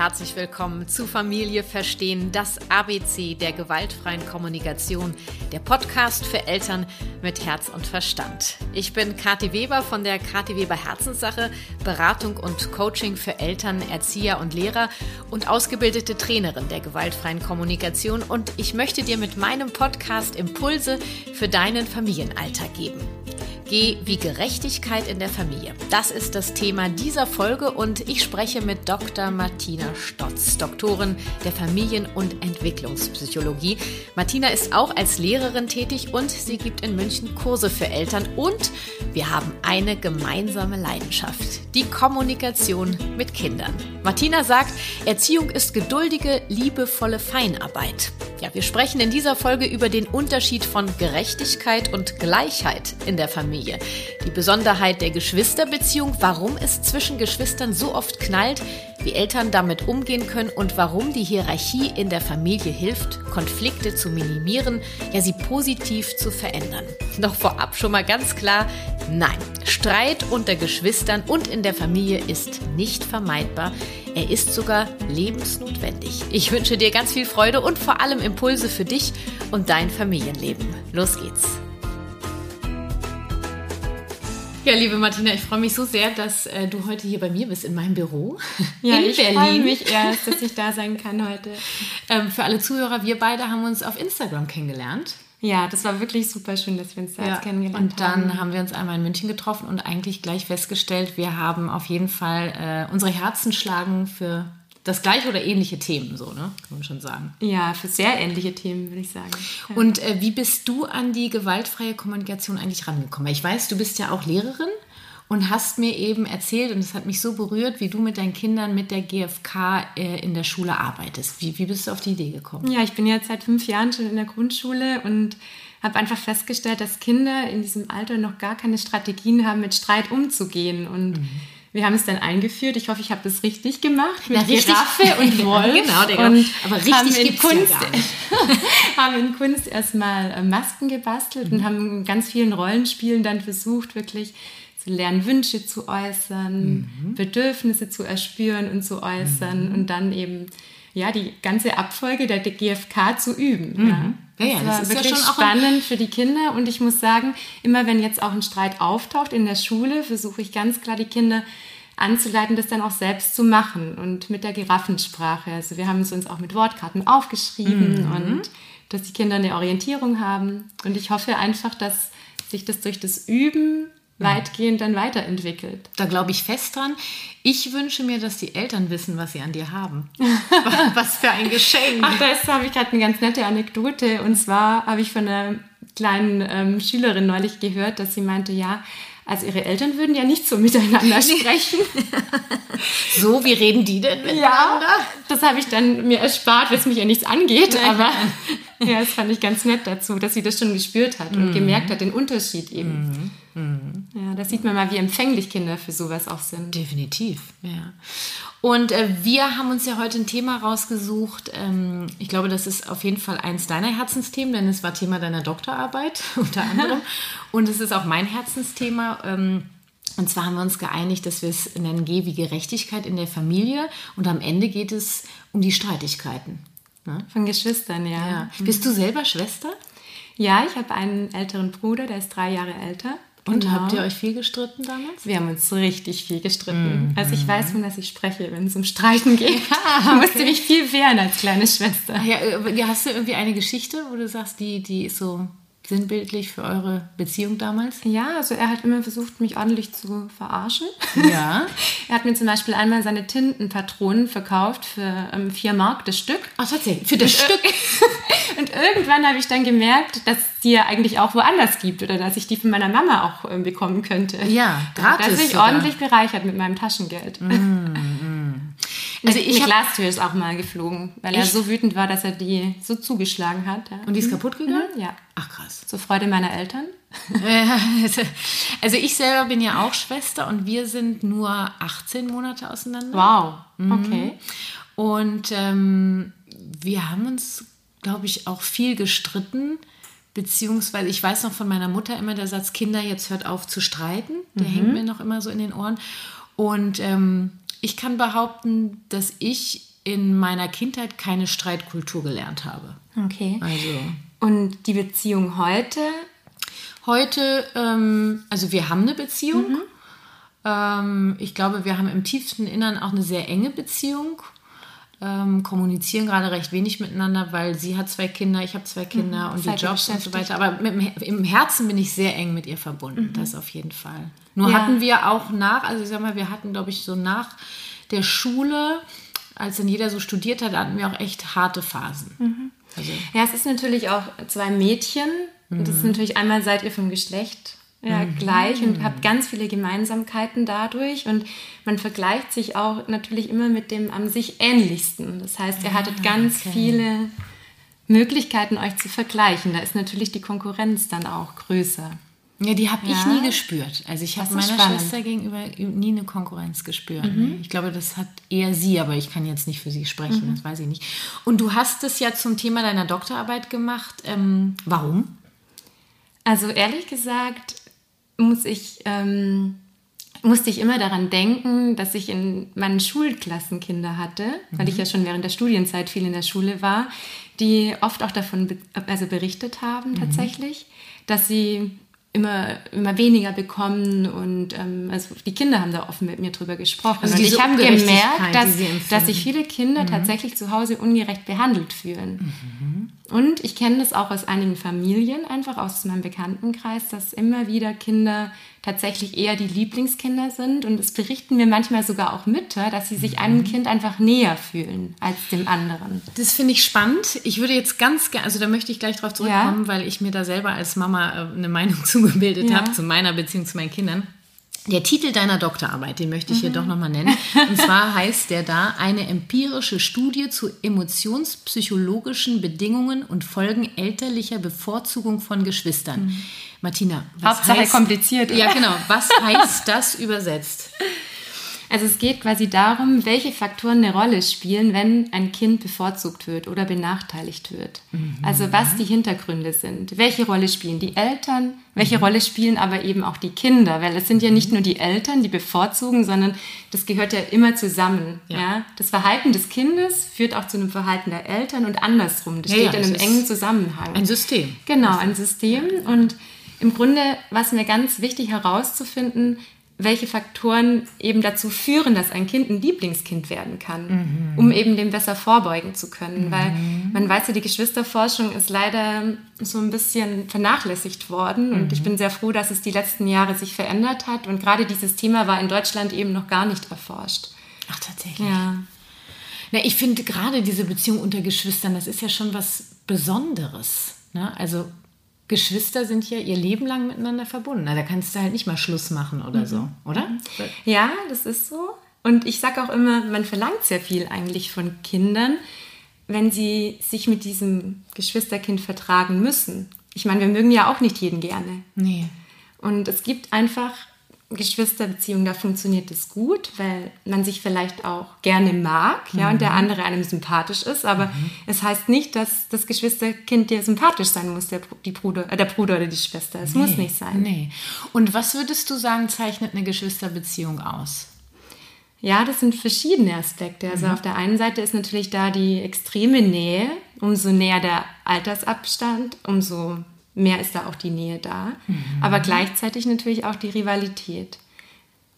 herzlich willkommen zu Familie Verstehen, das ABC der gewaltfreien Kommunikation, der Podcast für Eltern mit Herz und Verstand. Ich bin Kathi Weber von der Kathi Weber Herzenssache, Beratung und Coaching für Eltern, Erzieher und Lehrer und ausgebildete Trainerin der gewaltfreien Kommunikation und ich möchte dir mit meinem Podcast Impulse für deinen Familienalltag geben. G wie Gerechtigkeit in der Familie. Das ist das Thema dieser Folge und ich spreche mit Dr. Martina Stotz, Doktorin der Familien- und Entwicklungspsychologie. Martina ist auch als Lehrerin tätig und sie gibt in München Kurse für Eltern und wir haben eine gemeinsame Leidenschaft, die Kommunikation mit Kindern. Martina sagt, Erziehung ist geduldige, liebevolle Feinarbeit. Ja, wir sprechen in dieser Folge über den Unterschied von Gerechtigkeit und Gleichheit in der Familie. Die Besonderheit der Geschwisterbeziehung, warum es zwischen Geschwistern so oft knallt, wie Eltern damit umgehen können und warum die Hierarchie in der Familie hilft, Konflikte zu minimieren, ja sie positiv zu verändern. Doch vorab schon mal ganz klar, nein, Streit unter Geschwistern und in der Familie ist nicht vermeidbar. Er ist sogar lebensnotwendig. Ich wünsche dir ganz viel Freude und vor allem Impulse für dich und dein Familienleben. Los geht's. Ja, liebe Martina, ich freue mich so sehr, dass äh, du heute hier bei mir bist in meinem Büro. Ja, in ich freue mich erst, dass ich da sein kann heute. Ähm, für alle Zuhörer, wir beide haben uns auf Instagram kennengelernt. Ja, das war wirklich super schön, dass wir uns da ja, jetzt kennengelernt haben. Und dann haben. haben wir uns einmal in München getroffen und eigentlich gleich festgestellt, wir haben auf jeden Fall äh, unsere Herzen schlagen für das gleiche oder ähnliche Themen, so, ne? Kann man schon sagen. Ja, für sehr ähnliche Themen, würde ich sagen. Ja. Und äh, wie bist du an die gewaltfreie Kommunikation eigentlich rangekommen? Ich weiß, du bist ja auch Lehrerin und hast mir eben erzählt, und es hat mich so berührt, wie du mit deinen Kindern mit der GfK äh, in der Schule arbeitest. Wie, wie bist du auf die Idee gekommen? Ja, ich bin jetzt seit fünf Jahren schon in der Grundschule und habe einfach festgestellt, dass Kinder in diesem Alter noch gar keine Strategien haben, mit Streit umzugehen. Und mhm wir haben es dann eingeführt. Ich hoffe, ich habe das richtig gemacht mit Na, richtig. Giraffe und Wolf. genau, der und aber richtig haben in Kunst, ja haben in Kunst erstmal äh, Masken gebastelt mhm. und haben in ganz vielen Rollenspielen dann versucht, wirklich zu lernen, Wünsche zu äußern, mhm. Bedürfnisse zu erspüren und zu äußern mhm. und dann eben ja die ganze Abfolge der GfK zu üben. Mhm. Ja. Ja, ja, das, das ist wirklich ja schon spannend für die Kinder. Und ich muss sagen, immer wenn jetzt auch ein Streit auftaucht in der Schule, versuche ich ganz klar die Kinder anzuleiten, das dann auch selbst zu machen und mit der Giraffensprache. Also wir haben es uns auch mit Wortkarten aufgeschrieben mhm. und dass die Kinder eine Orientierung haben. Und ich hoffe einfach, dass sich das durch das Üben weitgehend dann weiterentwickelt. Da glaube ich fest dran. Ich wünsche mir, dass die Eltern wissen, was sie an dir haben. was für ein Geschenk. Ach, da habe ich gerade eine ganz nette Anekdote. Und zwar habe ich von einer kleinen ähm, Schülerin neulich gehört, dass sie meinte, ja, also ihre Eltern würden ja nicht so miteinander sprechen. so, wie reden die denn miteinander? Ja, das habe ich dann mir erspart, weil es mich ja nichts angeht. Nein. Aber ja, das fand ich ganz nett dazu, dass sie das schon gespürt hat und mhm. gemerkt hat, den Unterschied eben. Mhm. Mhm. Ja, da sieht man mal, wie empfänglich Kinder für sowas auch sind. Definitiv, ja. Und äh, wir haben uns ja heute ein Thema rausgesucht. Ähm, ich glaube, das ist auf jeden Fall eins deiner Herzensthemen, denn es war Thema deiner Doktorarbeit unter anderem. und es ist auch mein Herzensthema. Ähm, und zwar haben wir uns geeinigt, dass wir es nennen G wie Gerechtigkeit in der Familie. Und am Ende geht es um die Streitigkeiten. Ne? Von Geschwistern, ja. ja. Bist du selber Schwester? Ja, ich habe einen älteren Bruder, der ist drei Jahre älter. Und genau. habt ihr euch viel gestritten damals? Wir haben uns richtig viel gestritten. Mm, also ich weiß, von was ich spreche, wenn es um Streiten geht. Ja, okay. musste mich viel wehren als kleine Schwester. Ja, äh, hast du irgendwie eine Geschichte, wo du sagst, die, die ist so sinnbildlich für eure Beziehung damals? Ja, also er hat immer versucht, mich ordentlich zu verarschen. Ja. er hat mir zum Beispiel einmal seine Tintenpatronen verkauft für ähm, vier Mark das Stück. Ach, tatsächlich, für das Stück. und irgendwann habe ich dann gemerkt, dass die ja eigentlich auch woanders gibt oder dass ich die von meiner Mama auch ähm, bekommen könnte. Ja, gratis. Dass ich ordentlich bereichert mit meinem Taschengeld. Mm, Also ich eine Glastür ist auch mal geflogen, weil Echt? er so wütend war, dass er die so zugeschlagen hat. Ja. Und die ist kaputt gegangen? Mhm, ja. Ach krass. Zur Freude meiner Eltern. also ich selber bin ja auch Schwester und wir sind nur 18 Monate auseinander. Wow. Mhm. Okay. Und ähm, wir haben uns, glaube ich, auch viel gestritten. Beziehungsweise, ich weiß noch von meiner Mutter immer der Satz, Kinder, jetzt hört auf zu streiten. Der mhm. hängt mir noch immer so in den Ohren. Und ähm, ich kann behaupten, dass ich in meiner Kindheit keine Streitkultur gelernt habe. Okay. Also. Und die Beziehung heute? Heute, ähm, also wir haben eine Beziehung. Mhm. Ähm, ich glaube, wir haben im tiefsten Innern auch eine sehr enge Beziehung. Ähm, kommunizieren gerade recht wenig miteinander, weil sie hat zwei Kinder, ich habe zwei Kinder mhm, und die Jobs und so weiter. Aber mit, im Herzen bin ich sehr eng mit ihr verbunden, mhm. das auf jeden Fall. Nur ja. hatten wir auch nach, also ich sag mal, wir hatten, glaube ich, so nach der Schule, als dann jeder so studiert hat, hatten wir auch echt harte Phasen. Mhm. Also. Ja, es ist natürlich auch zwei Mädchen. Und das ist mhm. natürlich einmal seid ihr vom Geschlecht ja, mhm. gleich und habt ganz viele Gemeinsamkeiten dadurch. Und man vergleicht sich auch natürlich immer mit dem am sich ähnlichsten. Das heißt, ihr hattet ah, ganz okay. viele Möglichkeiten, euch zu vergleichen. Da ist natürlich die Konkurrenz dann auch größer. Ja, die habe ja. ich nie gespürt. Also ich habe meiner spannend. Schwester gegenüber nie eine Konkurrenz gespürt. Mhm. Ich glaube, das hat eher sie, aber ich kann jetzt nicht für sie sprechen, mhm. das weiß ich nicht. Und du hast es ja zum Thema deiner Doktorarbeit gemacht. Ähm, warum? Also ehrlich gesagt muss ich, ähm, musste ich immer daran denken, dass ich in meinen Schulklassen Kinder hatte, mhm. weil ich mhm. ja schon während der Studienzeit viel in der Schule war, die oft auch davon be also berichtet haben mhm. tatsächlich, dass sie immer, immer weniger bekommen und ähm, also die Kinder haben da offen mit mir drüber gesprochen. Also und ich habe gemerkt, dass, dass sich viele Kinder mhm. tatsächlich zu Hause ungerecht behandelt fühlen. Mhm. Und ich kenne das auch aus einigen Familien, einfach aus meinem Bekanntenkreis, dass immer wieder Kinder tatsächlich eher die Lieblingskinder sind. Und es berichten mir manchmal sogar auch Mütter, dass sie sich einem mhm. Kind einfach näher fühlen als dem anderen. Das finde ich spannend. Ich würde jetzt ganz gerne, also da möchte ich gleich drauf zurückkommen, ja. weil ich mir da selber als Mama äh, eine Meinung zugebildet ja. habe zu meiner Beziehung zu meinen Kindern. Der Titel deiner Doktorarbeit, den möchte ich mhm. hier doch nochmal nennen. Und zwar heißt der da eine empirische Studie zu emotionspsychologischen Bedingungen und Folgen elterlicher Bevorzugung von Geschwistern. Mhm. Martina, was Hauptsache heißt, kompliziert. Ja, genau. Was heißt das übersetzt? Also es geht quasi darum, welche Faktoren eine Rolle spielen, wenn ein Kind bevorzugt wird oder benachteiligt wird. Mhm. Also was die Hintergründe sind. Welche Rolle spielen die Eltern? Welche mhm. Rolle spielen aber eben auch die Kinder? Weil es sind ja nicht nur die Eltern, die bevorzugen, sondern das gehört ja immer zusammen. Ja. ja? Das Verhalten des Kindes führt auch zu einem Verhalten der Eltern und andersrum. Das ja, steht ja, in einem engen Zusammenhang. Ein System. Genau, ein System. Und im Grunde war es mir ganz wichtig herauszufinden, welche Faktoren eben dazu führen, dass ein Kind ein Lieblingskind werden kann, mhm. um eben dem besser vorbeugen zu können. Mhm. Weil man weiß ja, die Geschwisterforschung ist leider so ein bisschen vernachlässigt worden mhm. und ich bin sehr froh, dass es die letzten Jahre sich verändert hat und gerade dieses Thema war in Deutschland eben noch gar nicht erforscht. Ach, tatsächlich. Ja. Na, ich finde gerade diese Beziehung unter Geschwistern, das ist ja schon was Besonderes. Ne? Also Geschwister sind ja ihr Leben lang miteinander verbunden. Da kannst du halt nicht mal Schluss machen oder mhm. so, oder? Ja, das ist so. Und ich sage auch immer, man verlangt sehr viel eigentlich von Kindern, wenn sie sich mit diesem Geschwisterkind vertragen müssen. Ich meine, wir mögen ja auch nicht jeden gerne. Nee. Und es gibt einfach Geschwisterbeziehung, da funktioniert es gut, weil man sich vielleicht auch gerne mag, ja, mhm. und der mhm. andere einem sympathisch ist. Aber mhm. es heißt nicht, dass das Geschwisterkind dir sympathisch sein muss, der, die Bruder, äh, der Bruder oder die Schwester. Es nee, muss nicht sein. Nee. Und was würdest du sagen, zeichnet eine Geschwisterbeziehung aus? Ja, das sind verschiedene Aspekte. Also mhm. auf der einen Seite ist natürlich da die extreme Nähe. Umso näher der Altersabstand, umso mehr ist da auch die Nähe da. Mhm. Aber gleichzeitig natürlich auch die Rivalität.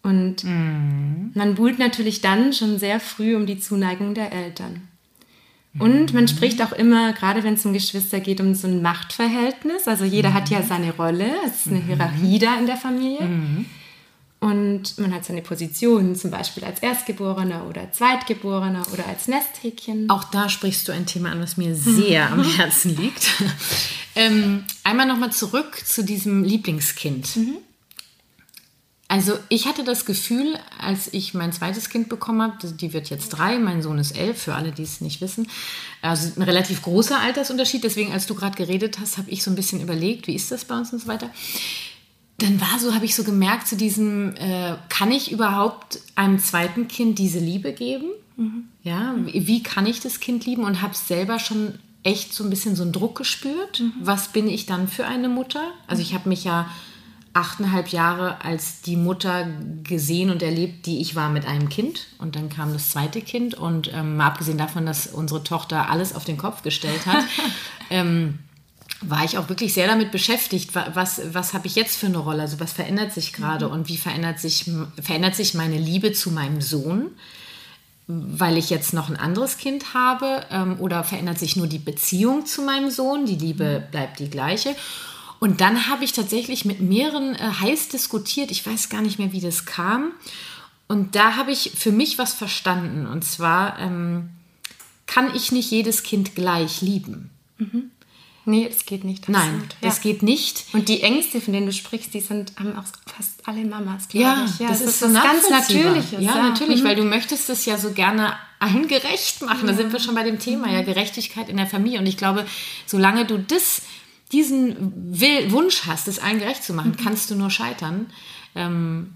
Und mhm. man buhlt natürlich dann schon sehr früh um die Zuneigung der Eltern. Und man spricht auch immer, gerade wenn es um Geschwister geht, um so ein Machtverhältnis. Also jeder mhm. hat ja mhm. seine Rolle. Es ist eine mhm. Hierarchie da in der Familie. Mhm. Und man hat seine Position, zum Beispiel als Erstgeborener oder Zweitgeborener oder als Nesthäkchen. Auch da sprichst du ein Thema an, was mir sehr am Herzen liegt. Ähm, einmal nochmal zurück zu diesem Lieblingskind. Mhm. Also ich hatte das Gefühl, als ich mein zweites Kind bekommen habe, die wird jetzt drei, mein Sohn ist elf, für alle, die es nicht wissen. Also ein relativ großer Altersunterschied. Deswegen, als du gerade geredet hast, habe ich so ein bisschen überlegt, wie ist das bei uns und so weiter. Dann war so, habe ich so gemerkt zu diesem, äh, kann ich überhaupt einem zweiten Kind diese Liebe geben? Mhm. Ja, wie, wie kann ich das Kind lieben? Und habe selber schon echt so ein bisschen so einen Druck gespürt. Mhm. Was bin ich dann für eine Mutter? Also ich habe mich ja achteinhalb Jahre als die Mutter gesehen und erlebt, die ich war mit einem Kind. Und dann kam das zweite Kind. Und ähm, mal abgesehen davon, dass unsere Tochter alles auf den Kopf gestellt hat, ähm, war ich auch wirklich sehr damit beschäftigt, was, was habe ich jetzt für eine Rolle, also was verändert sich gerade mhm. und wie verändert sich, verändert sich meine Liebe zu meinem Sohn, weil ich jetzt noch ein anderes Kind habe ähm, oder verändert sich nur die Beziehung zu meinem Sohn, die Liebe mhm. bleibt die gleiche. Und dann habe ich tatsächlich mit mehreren äh, heiß diskutiert. Ich weiß gar nicht mehr, wie das kam. Und da habe ich für mich was verstanden. Und zwar ähm, kann ich nicht jedes Kind gleich lieben. Mhm. Nee, es geht nicht. Nein, ja. es geht nicht. Und die Ängste, von denen du sprichst, die sind, haben auch fast alle Mamas, glaube ja, ich. Ja, das, das ist, ist was ganz Natürliches. Ja, ja. natürlich, mhm. weil du möchtest es ja so gerne allen gerecht machen. Da sind wir schon bei dem Thema, ja, Gerechtigkeit in der Familie. Und ich glaube, solange du das diesen Will, Wunsch hast, es allen gerecht zu machen, mhm. kannst du nur scheitern. Ähm,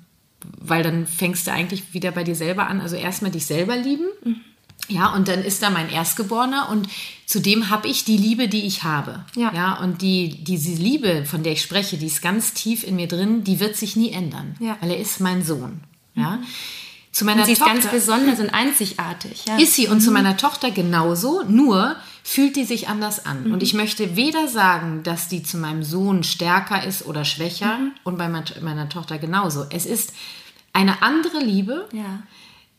weil dann fängst du eigentlich wieder bei dir selber an. Also erstmal dich selber lieben. Ja, und dann ist da mein Erstgeborener und zudem habe ich die Liebe, die ich habe. Ja. ja. Und die, diese Liebe, von der ich spreche, die ist ganz tief in mir drin, die wird sich nie ändern. Ja. Weil er ist mein Sohn. Ja. Mhm. Zu meiner und sie Tochter, ist ganz besonders und einzigartig. Ja. Ist sie und mhm. zu meiner Tochter genauso, nur fühlt die sich anders an. Mhm. Und ich möchte weder sagen, dass die zu meinem Sohn stärker ist oder schwächer mhm. und bei meiner Tochter genauso. Es ist eine andere Liebe. Ja.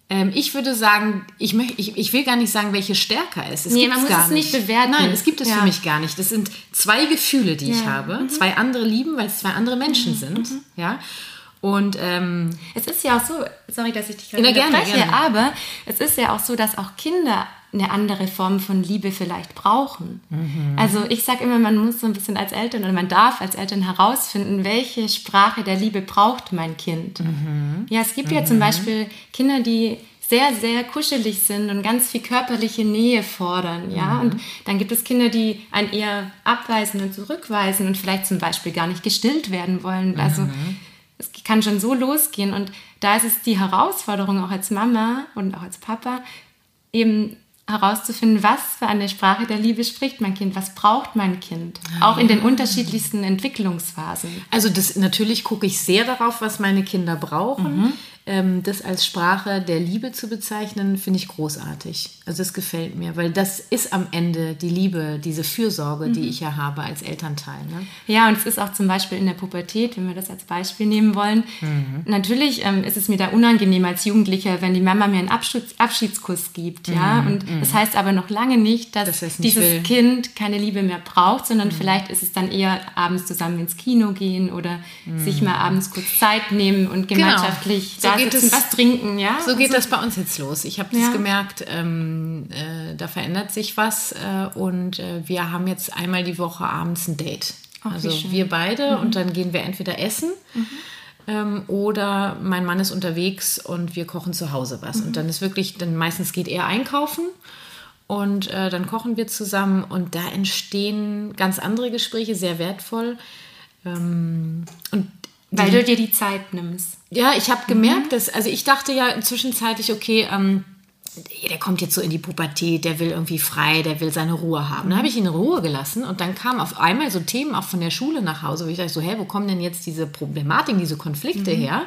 Ähm, ich würde sagen, ich, möcht, ich, ich will gar nicht sagen, welche stärker ist. Es nee, man muss es nicht bewerten. Nein, es gibt es ja. für mich gar nicht. Das sind zwei Gefühle, die ja. ich habe. Mhm. Zwei andere lieben, weil es zwei andere Menschen mhm. sind. Mhm. Ja. Und ähm, es ist ja auch so, sorry, dass ich dich gerade unterbreche, aber es ist ja auch so, dass auch Kinder eine andere Form von Liebe vielleicht brauchen. Mhm. Also ich sage immer, man muss so ein bisschen als Eltern oder man darf als Eltern herausfinden, welche Sprache der Liebe braucht mein Kind. Mhm. Ja, es gibt ja zum mhm. Beispiel Kinder, die sehr, sehr kuschelig sind und ganz viel körperliche Nähe fordern, ja. Mhm. Und dann gibt es Kinder, die einen eher abweisen und zurückweisen und vielleicht zum Beispiel gar nicht gestillt werden wollen. Also mhm es kann schon so losgehen. Und da ist es die Herausforderung auch als Mama und auch als Papa, eben herauszufinden, was für eine Sprache der Liebe spricht mein Kind, was braucht mein Kind, auch in den unterschiedlichsten Entwicklungsphasen. Also das natürlich gucke ich sehr darauf, was meine Kinder brauchen. Mhm das als Sprache der Liebe zu bezeichnen, finde ich großartig. Also es gefällt mir, weil das ist am Ende die Liebe, diese Fürsorge, mhm. die ich ja habe als Elternteil. Ne? Ja, und es ist auch zum Beispiel in der Pubertät, wenn wir das als Beispiel nehmen wollen. Mhm. Natürlich ähm, ist es mir da unangenehm als Jugendlicher, wenn die Mama mir einen Abschieds Abschiedskuss gibt. Ja? Mhm. Und mhm. das heißt aber noch lange nicht, dass das nicht dieses will. Kind keine Liebe mehr braucht, sondern mhm. vielleicht ist es dann eher abends zusammen ins Kino gehen oder sich mal abends kurz Zeit nehmen und genau. gemeinschaftlich genau. da geht es, was trinken, ja. So geht also, das bei uns jetzt los. Ich habe ja. das gemerkt, ähm, äh, da verändert sich was äh, und äh, wir haben jetzt einmal die Woche abends ein Date. Ach, also wir beide mhm. und dann gehen wir entweder essen. Mhm. Ähm, oder mein Mann ist unterwegs und wir kochen zu Hause was. Mhm. Und dann ist wirklich, dann meistens geht er einkaufen und äh, dann kochen wir zusammen und da entstehen ganz andere Gespräche, sehr wertvoll. Ähm, und weil die, du dir die Zeit nimmst. Ja, ich habe gemerkt, mhm. dass, also ich dachte ja zwischenzeitlich, okay, ähm, der kommt jetzt so in die Pubertät, der will irgendwie frei, der will seine Ruhe haben. Dann habe ich ihn in Ruhe gelassen und dann kamen auf einmal so Themen auch von der Schule nach Hause, wo ich dachte so, hä, wo kommen denn jetzt diese Problematiken, diese Konflikte mhm. her?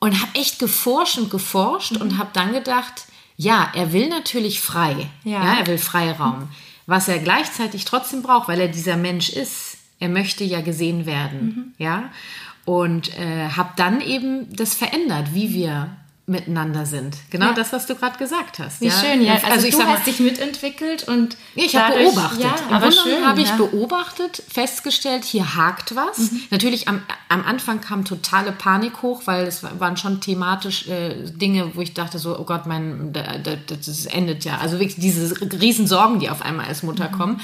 Und habe echt geforscht und geforscht mhm. und habe dann gedacht, ja, er will natürlich frei. Ja, ja er will Freiraum. Was er gleichzeitig trotzdem braucht, weil er dieser Mensch ist. Er möchte ja gesehen werden. Mhm. Ja. Und äh, habe dann eben das verändert, wie wir miteinander sind. Genau ja. das, was du gerade gesagt hast. Wie ja? schön, ja. Also, also ich du hast dich mitentwickelt und ich habe beobachtet. Ja, Im aber schön habe ich beobachtet, festgestellt, hier hakt was. Mhm. Natürlich am, am Anfang kam totale Panik hoch, weil es waren schon thematisch äh, Dinge, wo ich dachte so, oh Gott, mein, das endet ja. Also wirklich diese riesen Sorgen, die auf einmal als Mutter mhm. kommen.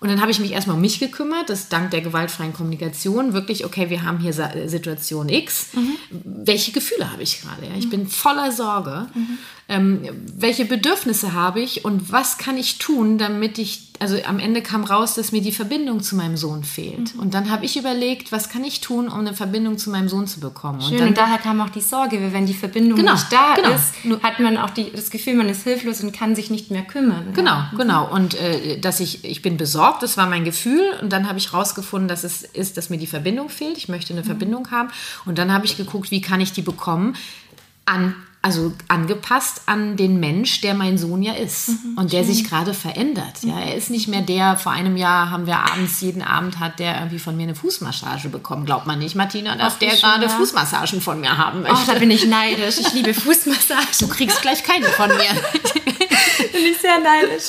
Und dann habe ich mich erstmal um mich gekümmert, das dank der gewaltfreien Kommunikation wirklich, okay, wir haben hier Situation X. Mhm. Welche Gefühle habe ich gerade? Ja? Ich mhm. bin voller Sorge. Mhm. Ähm, welche Bedürfnisse habe ich und was kann ich tun, damit ich, also am Ende kam raus, dass mir die Verbindung zu meinem Sohn fehlt. Mhm. Und dann habe ich überlegt, was kann ich tun, um eine Verbindung zu meinem Sohn zu bekommen. Schön, und, dann, und daher kam auch die Sorge, weil wenn die Verbindung genau, nicht da genau. ist, hat man auch die, das Gefühl, man ist hilflos und kann sich nicht mehr kümmern. Genau, ja. genau. Und äh, dass ich, ich bin besorgt, das war mein Gefühl. Und dann habe ich rausgefunden, dass es ist, dass mir die Verbindung fehlt. Ich möchte eine mhm. Verbindung haben. Und dann habe ich geguckt, wie kann ich die bekommen an also angepasst an den Mensch, der mein Sohn ja ist mhm, und der schön. sich gerade verändert. Ja, er ist nicht mehr der, vor einem Jahr haben wir abends, jeden Abend hat der irgendwie von mir eine Fußmassage bekommen. Glaubt man nicht, Martina, dass Ach, der gerade ja. Fußmassagen von mir haben möchte. Ach, da bin ich neidisch. Ich liebe Fußmassagen. Du kriegst gleich keine von mir. bin ich sehr neidisch.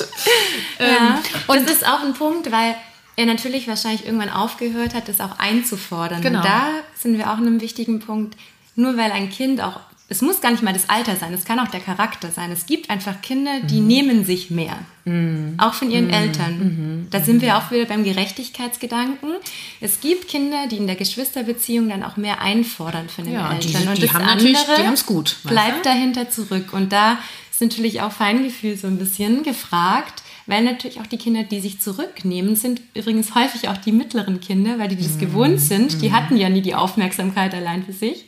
Ja. Ähm, und das ist auch ein Punkt, weil er natürlich wahrscheinlich irgendwann aufgehört hat, das auch einzufordern. Genau. Und da sind wir auch an einem wichtigen Punkt. Nur weil ein Kind auch es muss gar nicht mal das Alter sein, es kann auch der Charakter sein. Es gibt einfach Kinder, die mhm. nehmen sich mehr. Mhm. Auch von ihren mhm. Eltern. Mhm. Da sind wir auch wieder beim Gerechtigkeitsgedanken. Es gibt Kinder, die in der Geschwisterbeziehung dann auch mehr einfordern von den ja, Eltern. Die, und die das haben andere die gut, bleibt dahinter zurück. Und da ist natürlich auch Feingefühl so ein bisschen gefragt. Weil natürlich auch die Kinder, die sich zurücknehmen, sind übrigens häufig auch die mittleren Kinder, weil die das mhm. gewohnt sind. Die mhm. hatten ja nie die Aufmerksamkeit allein für sich.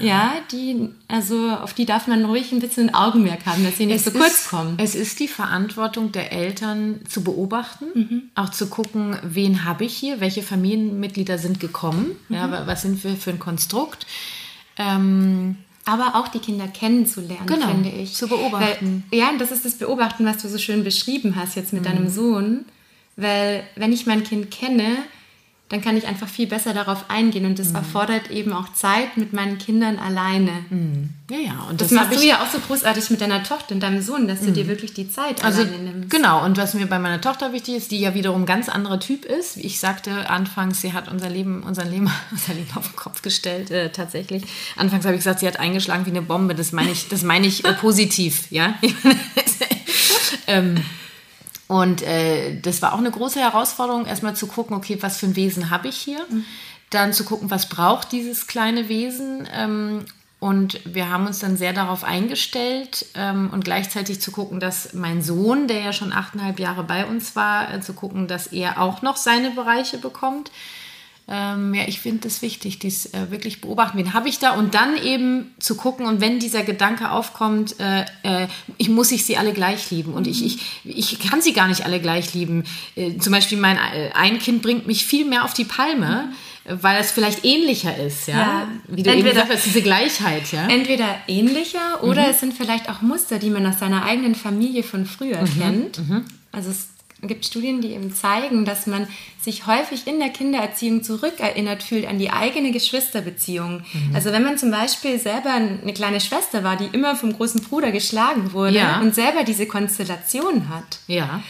Ja. ja. die, also auf die darf man ruhig ein bisschen Augenmerk haben, dass sie nicht es so kurz kommen. Es ist die Verantwortung der Eltern zu beobachten, mhm. auch zu gucken, wen habe ich hier, welche Familienmitglieder sind gekommen, mhm. ja, was sind wir für ein Konstrukt. Ähm, aber auch die Kinder kennenzulernen, genau, finde ich. Zu beobachten. Weil, ja, das ist das Beobachten, was du so schön beschrieben hast jetzt mit mhm. deinem Sohn. Weil wenn ich mein Kind kenne, dann kann ich einfach viel besser darauf eingehen. Und das mhm. erfordert eben auch Zeit mit meinen Kindern alleine. Mhm. Ja, ja. Und das, das machst du ja auch so großartig mit deiner Tochter und deinem Sohn, dass du dir mhm. wirklich die Zeit also, alleine nimmst. Genau. Und was mir bei meiner Tochter wichtig ist, die ja wiederum ein ganz anderer Typ ist. Wie ich sagte anfangs, sie hat unser Leben, unser Leben, unser Leben auf den Kopf gestellt, äh, tatsächlich. Anfangs habe ich gesagt, sie hat eingeschlagen wie eine Bombe. Das meine ich, das meine ich äh, positiv, ja. ähm, und äh, das war auch eine große Herausforderung, erstmal zu gucken, okay, was für ein Wesen habe ich hier? Mhm. Dann zu gucken, was braucht dieses kleine Wesen? Ähm, und wir haben uns dann sehr darauf eingestellt ähm, und gleichzeitig zu gucken, dass mein Sohn, der ja schon achteinhalb Jahre bei uns war, äh, zu gucken, dass er auch noch seine Bereiche bekommt. Ähm, ja, ich finde es wichtig, dies äh, wirklich beobachten. Wen habe ich da? Und dann eben zu gucken, und wenn dieser Gedanke aufkommt, äh, äh, ich muss ich sie alle gleich lieben. Und ich, ich, ich kann sie gar nicht alle gleich lieben. Äh, zum Beispiel mein äh, ein Kind bringt mich viel mehr auf die Palme. Weil es vielleicht ähnlicher ist, ja. ja. Wie du entweder, eben gesagt hast, diese Gleichheit, ja. Entweder ähnlicher oder mhm. es sind vielleicht auch Muster, die man aus seiner eigenen Familie von früher mhm. kennt. Mhm. Also es gibt Studien, die eben zeigen, dass man sich häufig in der Kindererziehung zurückerinnert fühlt an die eigene Geschwisterbeziehung. Mhm. Also wenn man zum Beispiel selber eine kleine Schwester war, die immer vom großen Bruder geschlagen wurde ja. und selber diese Konstellation hat. Ja.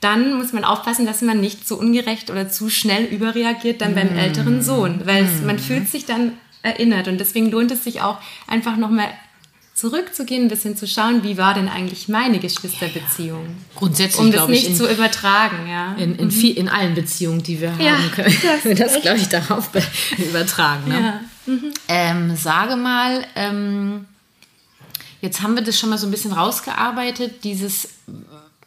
Dann muss man aufpassen, dass man nicht zu ungerecht oder zu schnell überreagiert dann mhm. beim älteren Sohn, weil mhm. man fühlt sich dann erinnert und deswegen lohnt es sich auch einfach nochmal zurückzugehen, ein bisschen zu schauen, wie war denn eigentlich meine Geschwisterbeziehung? Ja, ja. Grundsätzlich, um das nicht in, zu übertragen, ja. In, in, mhm. viel, in allen Beziehungen, die wir ja, haben, können wir das, glaube ich, darauf übertragen. Ne? Ja. Mhm. Ähm, sage mal, ähm, jetzt haben wir das schon mal so ein bisschen rausgearbeitet, dieses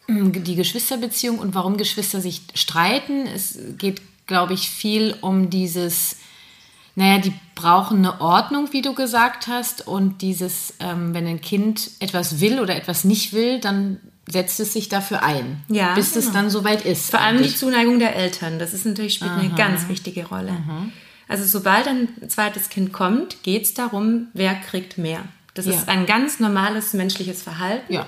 die Geschwisterbeziehung und warum Geschwister sich streiten. Es geht, glaube ich, viel um dieses naja, die brauchen eine Ordnung, wie du gesagt hast. Und dieses, ähm, wenn ein Kind etwas will oder etwas nicht will, dann setzt es sich dafür ein, ja, bis genau. es dann soweit ist. Vor allem die Zuneigung der Eltern. Das ist natürlich spielt Aha. eine ganz wichtige Rolle. Aha. Also sobald ein zweites Kind kommt, geht es darum, wer kriegt mehr. Das ja. ist ein ganz normales menschliches Verhalten. Ja.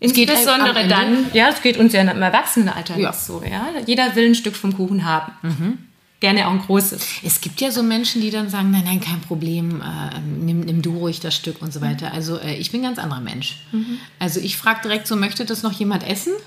Insbesondere dann, ja, es geht uns ja im Erwachsenenalter ja. nicht so. Ja? Jeder will ein Stück vom Kuchen haben. Mhm gerne auch ein großes. Es gibt ja so Menschen, die dann sagen, nein, nein, kein Problem, äh, nimm, nimm du ruhig das Stück und so weiter. Also äh, ich bin ein ganz anderer Mensch. Mhm. Also ich frage direkt so, möchte das noch jemand essen?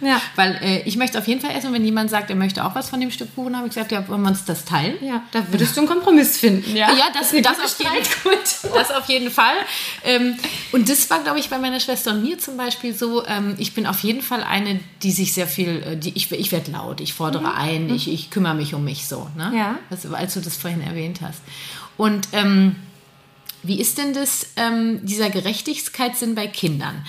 Ja. Weil äh, ich möchte auf jeden Fall essen. Und wenn jemand sagt, er möchte auch was von dem Stück Kuchen, habe ich gesagt, ja, wollen wir uns das teilen? Ja, da würdest du einen Kompromiss finden. Ja, ja das, das, das, auf jeden, das auf jeden Fall. Ähm, und das war, glaube ich, bei meiner Schwester und mir zum Beispiel so, ähm, ich bin auf jeden Fall eine, die sich sehr viel, äh, die, ich, ich werde laut, ich fordere mhm. ein, ich, ich kümmere mich um mich so. Ne? Ja. Also, als du das vorhin erwähnt hast. Und ähm, wie ist denn das, ähm, dieser Gerechtigkeitssinn bei Kindern?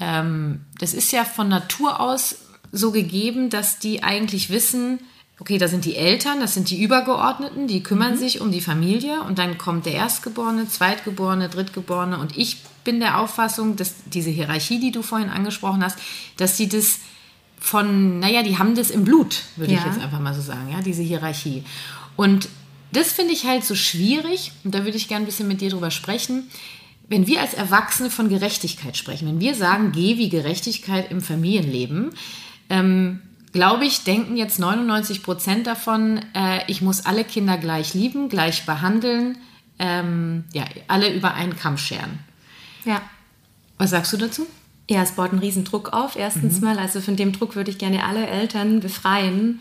Ähm, das ist ja von Natur aus so gegeben, dass die eigentlich wissen, okay, da sind die Eltern, das sind die Übergeordneten, die kümmern mhm. sich um die Familie und dann kommt der Erstgeborene, Zweitgeborene, Drittgeborene und ich bin der Auffassung, dass diese Hierarchie, die du vorhin angesprochen hast, dass sie das von, naja, die haben das im Blut, würde ja. ich jetzt einfach mal so sagen, ja, diese Hierarchie. Und das finde ich halt so schwierig und da würde ich gerne ein bisschen mit dir drüber sprechen. Wenn wir als Erwachsene von Gerechtigkeit sprechen, wenn wir sagen, geh wie Gerechtigkeit im Familienleben, ähm, glaube ich, denken jetzt 99 Prozent davon, äh, ich muss alle Kinder gleich lieben, gleich behandeln, ähm, ja, alle über einen Kamm scheren. Ja. Was sagst du dazu? Ja, es baut einen riesen Druck auf, erstens mhm. mal. Also von dem Druck würde ich gerne alle Eltern befreien.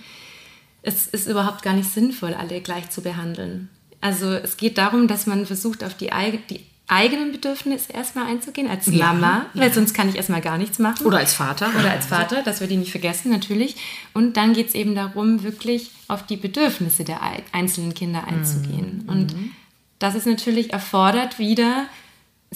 Es ist überhaupt gar nicht sinnvoll, alle gleich zu behandeln. Also es geht darum, dass man versucht, auf die, die eigenen Bedürfnisse erstmal einzugehen, als ja, Mama, weil sonst kann ich erstmal gar nichts machen. Oder als Vater. Oder als Vater, das wir die nicht vergessen, natürlich. Und dann geht es eben darum, wirklich auf die Bedürfnisse der einzelnen Kinder einzugehen. Mhm. Und das ist natürlich erfordert wieder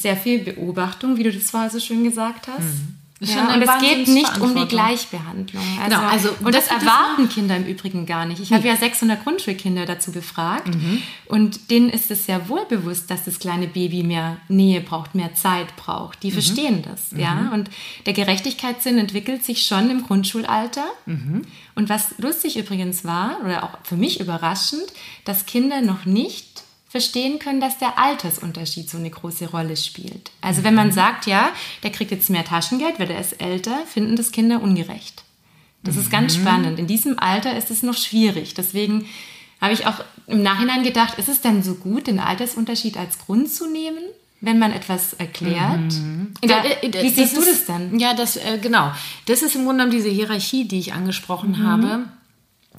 sehr viel Beobachtung, wie du das vorher so schön gesagt hast. Mhm. Ja, und es geht nicht um die Gleichbehandlung. Also, genau, also und das, das erwarten das Kinder im Übrigen gar nicht. Ich nee. habe ja 600 Grundschulkinder dazu befragt mhm. und denen ist es sehr wohl bewusst, dass das kleine Baby mehr Nähe braucht, mehr Zeit braucht. Die mhm. verstehen das, mhm. ja. Und der Gerechtigkeitssinn entwickelt sich schon im Grundschulalter. Mhm. Und was lustig übrigens war oder auch für mich überraschend, dass Kinder noch nicht verstehen können, dass der Altersunterschied so eine große Rolle spielt. Also wenn man mhm. sagt, ja, der kriegt jetzt mehr Taschengeld, weil der ist älter, finden das Kinder ungerecht. Das ist ganz mhm. spannend. In diesem Alter ist es noch schwierig. Deswegen habe ich auch im Nachhinein gedacht, ist es denn so gut, den Altersunterschied als Grund zu nehmen? wenn man etwas erklärt. Mhm. Da, wie siehst du das dann? Ja, das äh, genau. Das ist im Grunde genommen diese Hierarchie, die ich angesprochen mhm. habe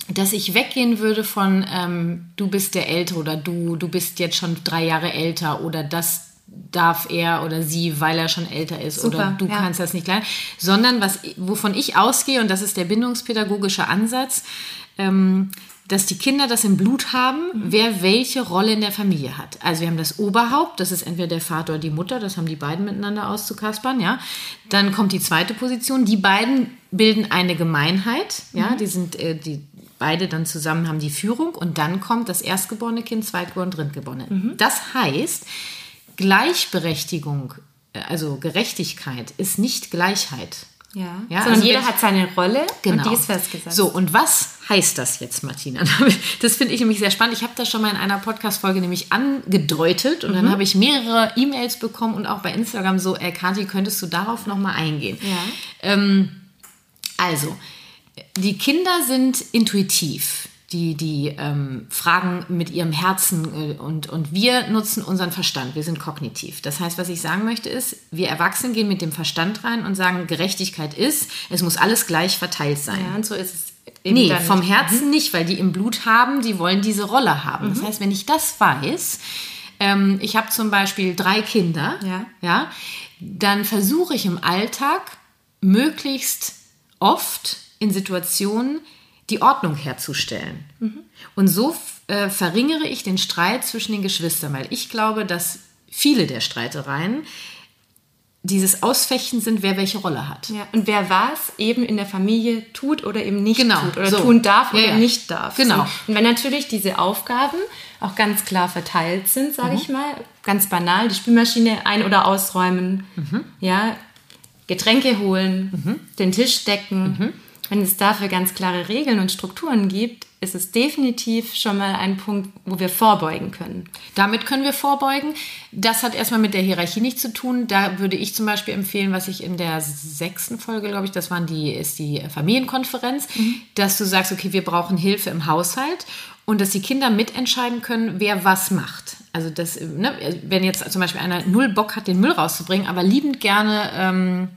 dass ich weggehen würde von ähm, du bist der Ältere oder du, du bist jetzt schon drei Jahre älter oder das darf er oder sie, weil er schon älter ist Super, oder du ja. kannst das nicht lernen, sondern was, wovon ich ausgehe, und das ist der bindungspädagogische Ansatz, ähm, dass die Kinder das im Blut haben, mhm. wer welche Rolle in der Familie hat. Also wir haben das Oberhaupt, das ist entweder der Vater oder die Mutter, das haben die beiden miteinander auszukaspern, ja. Dann kommt die zweite Position, die beiden bilden eine Gemeinheit, ja, mhm. die sind äh, die beide dann zusammen haben die Führung und dann kommt das erstgeborene Kind, zweitgeborene, drittgeborene. Mhm. Das heißt, Gleichberechtigung, äh, also Gerechtigkeit ist nicht Gleichheit. Ja, ja sondern also jeder hat seine Rolle genau. und die ist festgesetzt. So, und was heißt das jetzt, Martina? Das finde ich nämlich sehr spannend. Ich habe das schon mal in einer Podcast-Folge nämlich angedeutet und mhm. dann habe ich mehrere E-Mails bekommen und auch bei Instagram so, äh, Kathi, könntest du darauf nochmal eingehen? Ja. Ähm, also, die Kinder sind intuitiv. Die, die ähm, fragen mit ihrem Herzen äh, und, und wir nutzen unseren Verstand. Wir sind kognitiv. Das heißt, was ich sagen möchte ist, wir Erwachsenen gehen mit dem Verstand rein und sagen, Gerechtigkeit ist, es muss alles gleich verteilt sein. Ja, und so ist es. Eben nee, vom nicht. Herzen mhm. nicht, weil die im Blut haben, die wollen diese Rolle haben. Mhm. Das heißt, wenn ich das weiß, ähm, ich habe zum Beispiel drei Kinder, ja. ja, dann versuche ich im Alltag möglichst oft in Situationen die Ordnung herzustellen. Mhm. Und so äh, verringere ich den Streit zwischen den Geschwistern, weil ich glaube, dass viele der Streitereien dieses Ausfechten sind, wer welche Rolle hat. Ja, und wer was eben in der Familie tut oder eben nicht genau, tut oder so. tun darf oder ja, ja. nicht darf. Genau. Und wenn natürlich diese Aufgaben auch ganz klar verteilt sind, sage mhm. ich mal, ganz banal, die Spülmaschine ein- oder ausräumen, mhm. ja, Getränke holen, mhm. den Tisch decken, mhm. Wenn es dafür ganz klare Regeln und Strukturen gibt, ist es definitiv schon mal ein Punkt, wo wir vorbeugen können. Damit können wir vorbeugen. Das hat erstmal mit der Hierarchie nichts zu tun. Da würde ich zum Beispiel empfehlen, was ich in der sechsten Folge, glaube ich, das waren die, ist die Familienkonferenz, mhm. dass du sagst, okay, wir brauchen Hilfe im Haushalt und dass die Kinder mitentscheiden können, wer was macht. Also das, ne, wenn jetzt zum Beispiel einer null Bock hat, den Müll rauszubringen, aber liebend gerne ähm,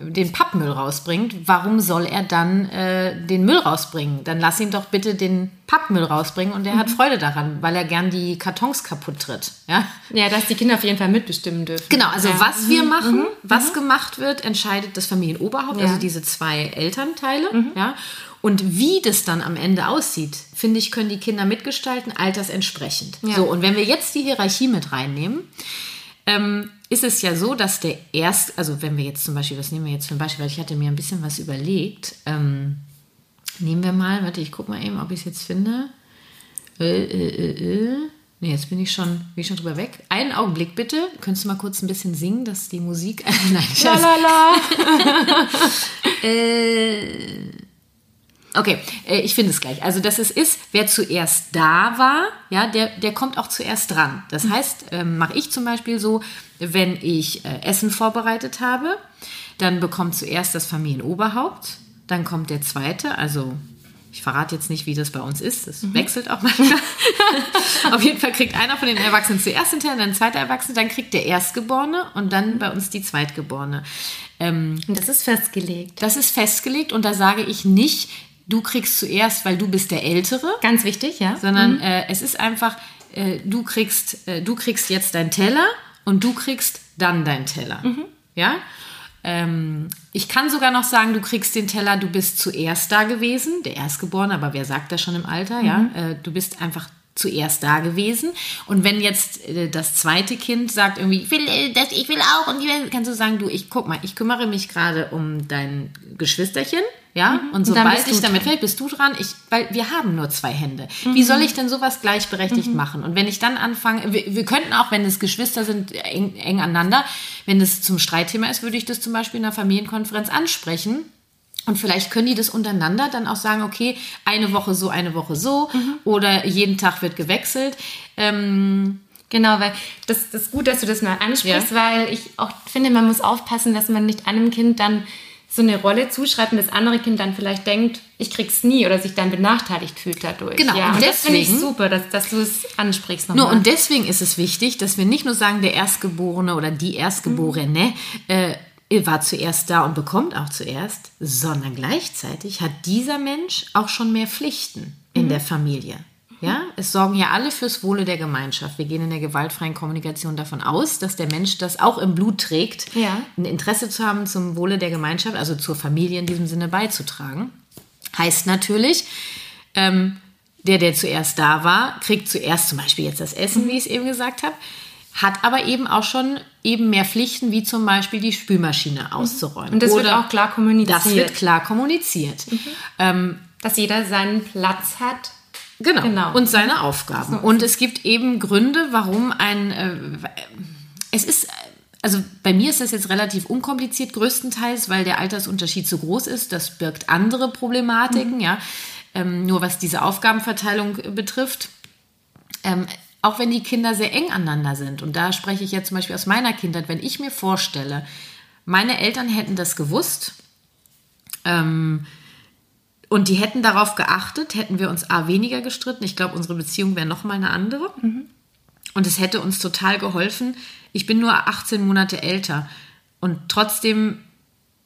den Pappmüll rausbringt, warum soll er dann äh, den Müll rausbringen? Dann lass ihn doch bitte den Pappmüll rausbringen und er mhm. hat Freude daran, weil er gern die Kartons kaputt tritt. Ja, ja dass die Kinder auf jeden Fall mitbestimmen dürfen. Genau, also ja. was wir mhm. machen, mhm. was mhm. gemacht wird, entscheidet das Familienoberhaupt, ja. also diese zwei Elternteile. Mhm. Ja. Und wie das dann am Ende aussieht, finde ich, können die Kinder mitgestalten, altersentsprechend. Ja. So, und wenn wir jetzt die Hierarchie mit reinnehmen, ähm, ist es ja so, dass der erst, also wenn wir jetzt zum Beispiel, was nehmen wir jetzt für ein Beispiel, weil ich hatte mir ein bisschen was überlegt. Ähm, nehmen wir mal, warte, ich gucke mal eben, ob ich es jetzt finde. Äh, äh, äh, äh. Nee, jetzt bin ich schon, bin ich schon drüber weg. Einen Augenblick bitte. Könntest du mal kurz ein bisschen singen, dass die Musik. Nein, la, la, la. äh, Okay, äh, ich finde es gleich. Also, dass es ist, wer zuerst da war, ja, der, der kommt auch zuerst dran. Das mhm. heißt, ähm, mache ich zum Beispiel so, wenn ich äh, Essen vorbereitet habe, dann bekommt zuerst das Familienoberhaupt, dann kommt der zweite, also ich verrate jetzt nicht, wie das bei uns ist. Das mhm. wechselt auch manchmal. Auf jeden Fall kriegt einer von den Erwachsenen zuerst den Teller, dann ein zweiter Erwachsene, dann kriegt der Erstgeborene und dann bei uns die Zweitgeborene. Ähm, das ist festgelegt. Das ist festgelegt und da sage ich nicht, du kriegst zuerst, weil du bist der Ältere. Ganz wichtig, ja. Sondern mhm. äh, es ist einfach, äh, du, kriegst, äh, du kriegst jetzt deinen Teller und du kriegst dann deinen Teller. Mhm. Ja? Ähm, ich kann sogar noch sagen, du kriegst den Teller, du bist zuerst da gewesen, der Erstgeborene, aber wer sagt das schon im Alter? Mhm. Ja? Äh, du bist einfach zuerst da gewesen. Und wenn jetzt äh, das zweite Kind sagt irgendwie, ich will äh, das, ich will auch, und kannst du sagen, du, ich guck mal, ich kümmere mich gerade um dein Geschwisterchen. Ja, mhm. und sobald ich damit fällt, bist du dran. Ich, weil wir haben nur zwei Hände. Mhm. Wie soll ich denn sowas gleichberechtigt mhm. machen? Und wenn ich dann anfange, wir, wir könnten auch, wenn es Geschwister sind, eng, eng aneinander, wenn es zum Streitthema ist, würde ich das zum Beispiel in einer Familienkonferenz ansprechen. Und vielleicht können die das untereinander dann auch sagen, okay, eine Woche so, eine Woche so mhm. oder jeden Tag wird gewechselt. Ähm, Genau, weil das, das ist gut, dass du das mal ansprichst, ja. weil ich auch finde, man muss aufpassen, dass man nicht einem Kind dann so eine Rolle zuschreibt und das andere Kind dann vielleicht denkt, ich krieg's nie oder sich dann benachteiligt fühlt dadurch. Genau, ja, und, und das finde ich super, dass, dass du es ansprichst. Nochmal. Nur, und deswegen ist es wichtig, dass wir nicht nur sagen, der Erstgeborene oder die Erstgeborene mhm. äh, war zuerst da und bekommt auch zuerst, sondern gleichzeitig hat dieser Mensch auch schon mehr Pflichten in mhm. der Familie. Ja, es sorgen ja alle fürs Wohle der Gemeinschaft. Wir gehen in der gewaltfreien Kommunikation davon aus, dass der Mensch das auch im Blut trägt, ja. ein Interesse zu haben, zum Wohle der Gemeinschaft, also zur Familie in diesem Sinne beizutragen. Heißt natürlich, ähm, der, der zuerst da war, kriegt zuerst zum Beispiel jetzt das Essen, wie ich es eben gesagt habe, hat aber eben auch schon eben mehr Pflichten, wie zum Beispiel die Spülmaschine auszuräumen. Und das Oder wird auch klar kommuniziert. Das wird klar kommuniziert. Mhm. Ähm, dass jeder seinen Platz hat Genau. genau. Und seine Aufgaben. Und es gibt eben Gründe, warum ein. Äh, es ist. Also bei mir ist das jetzt relativ unkompliziert, größtenteils, weil der Altersunterschied so groß ist. Das birgt andere Problematiken, mhm. ja. Ähm, nur was diese Aufgabenverteilung betrifft. Ähm, auch wenn die Kinder sehr eng aneinander sind. Und da spreche ich jetzt zum Beispiel aus meiner Kindheit, wenn ich mir vorstelle, meine Eltern hätten das gewusst, ähm, und die hätten darauf geachtet, hätten wir uns A weniger gestritten. Ich glaube, unsere Beziehung wäre nochmal eine andere. Mhm. Und es hätte uns total geholfen. Ich bin nur 18 Monate älter. Und trotzdem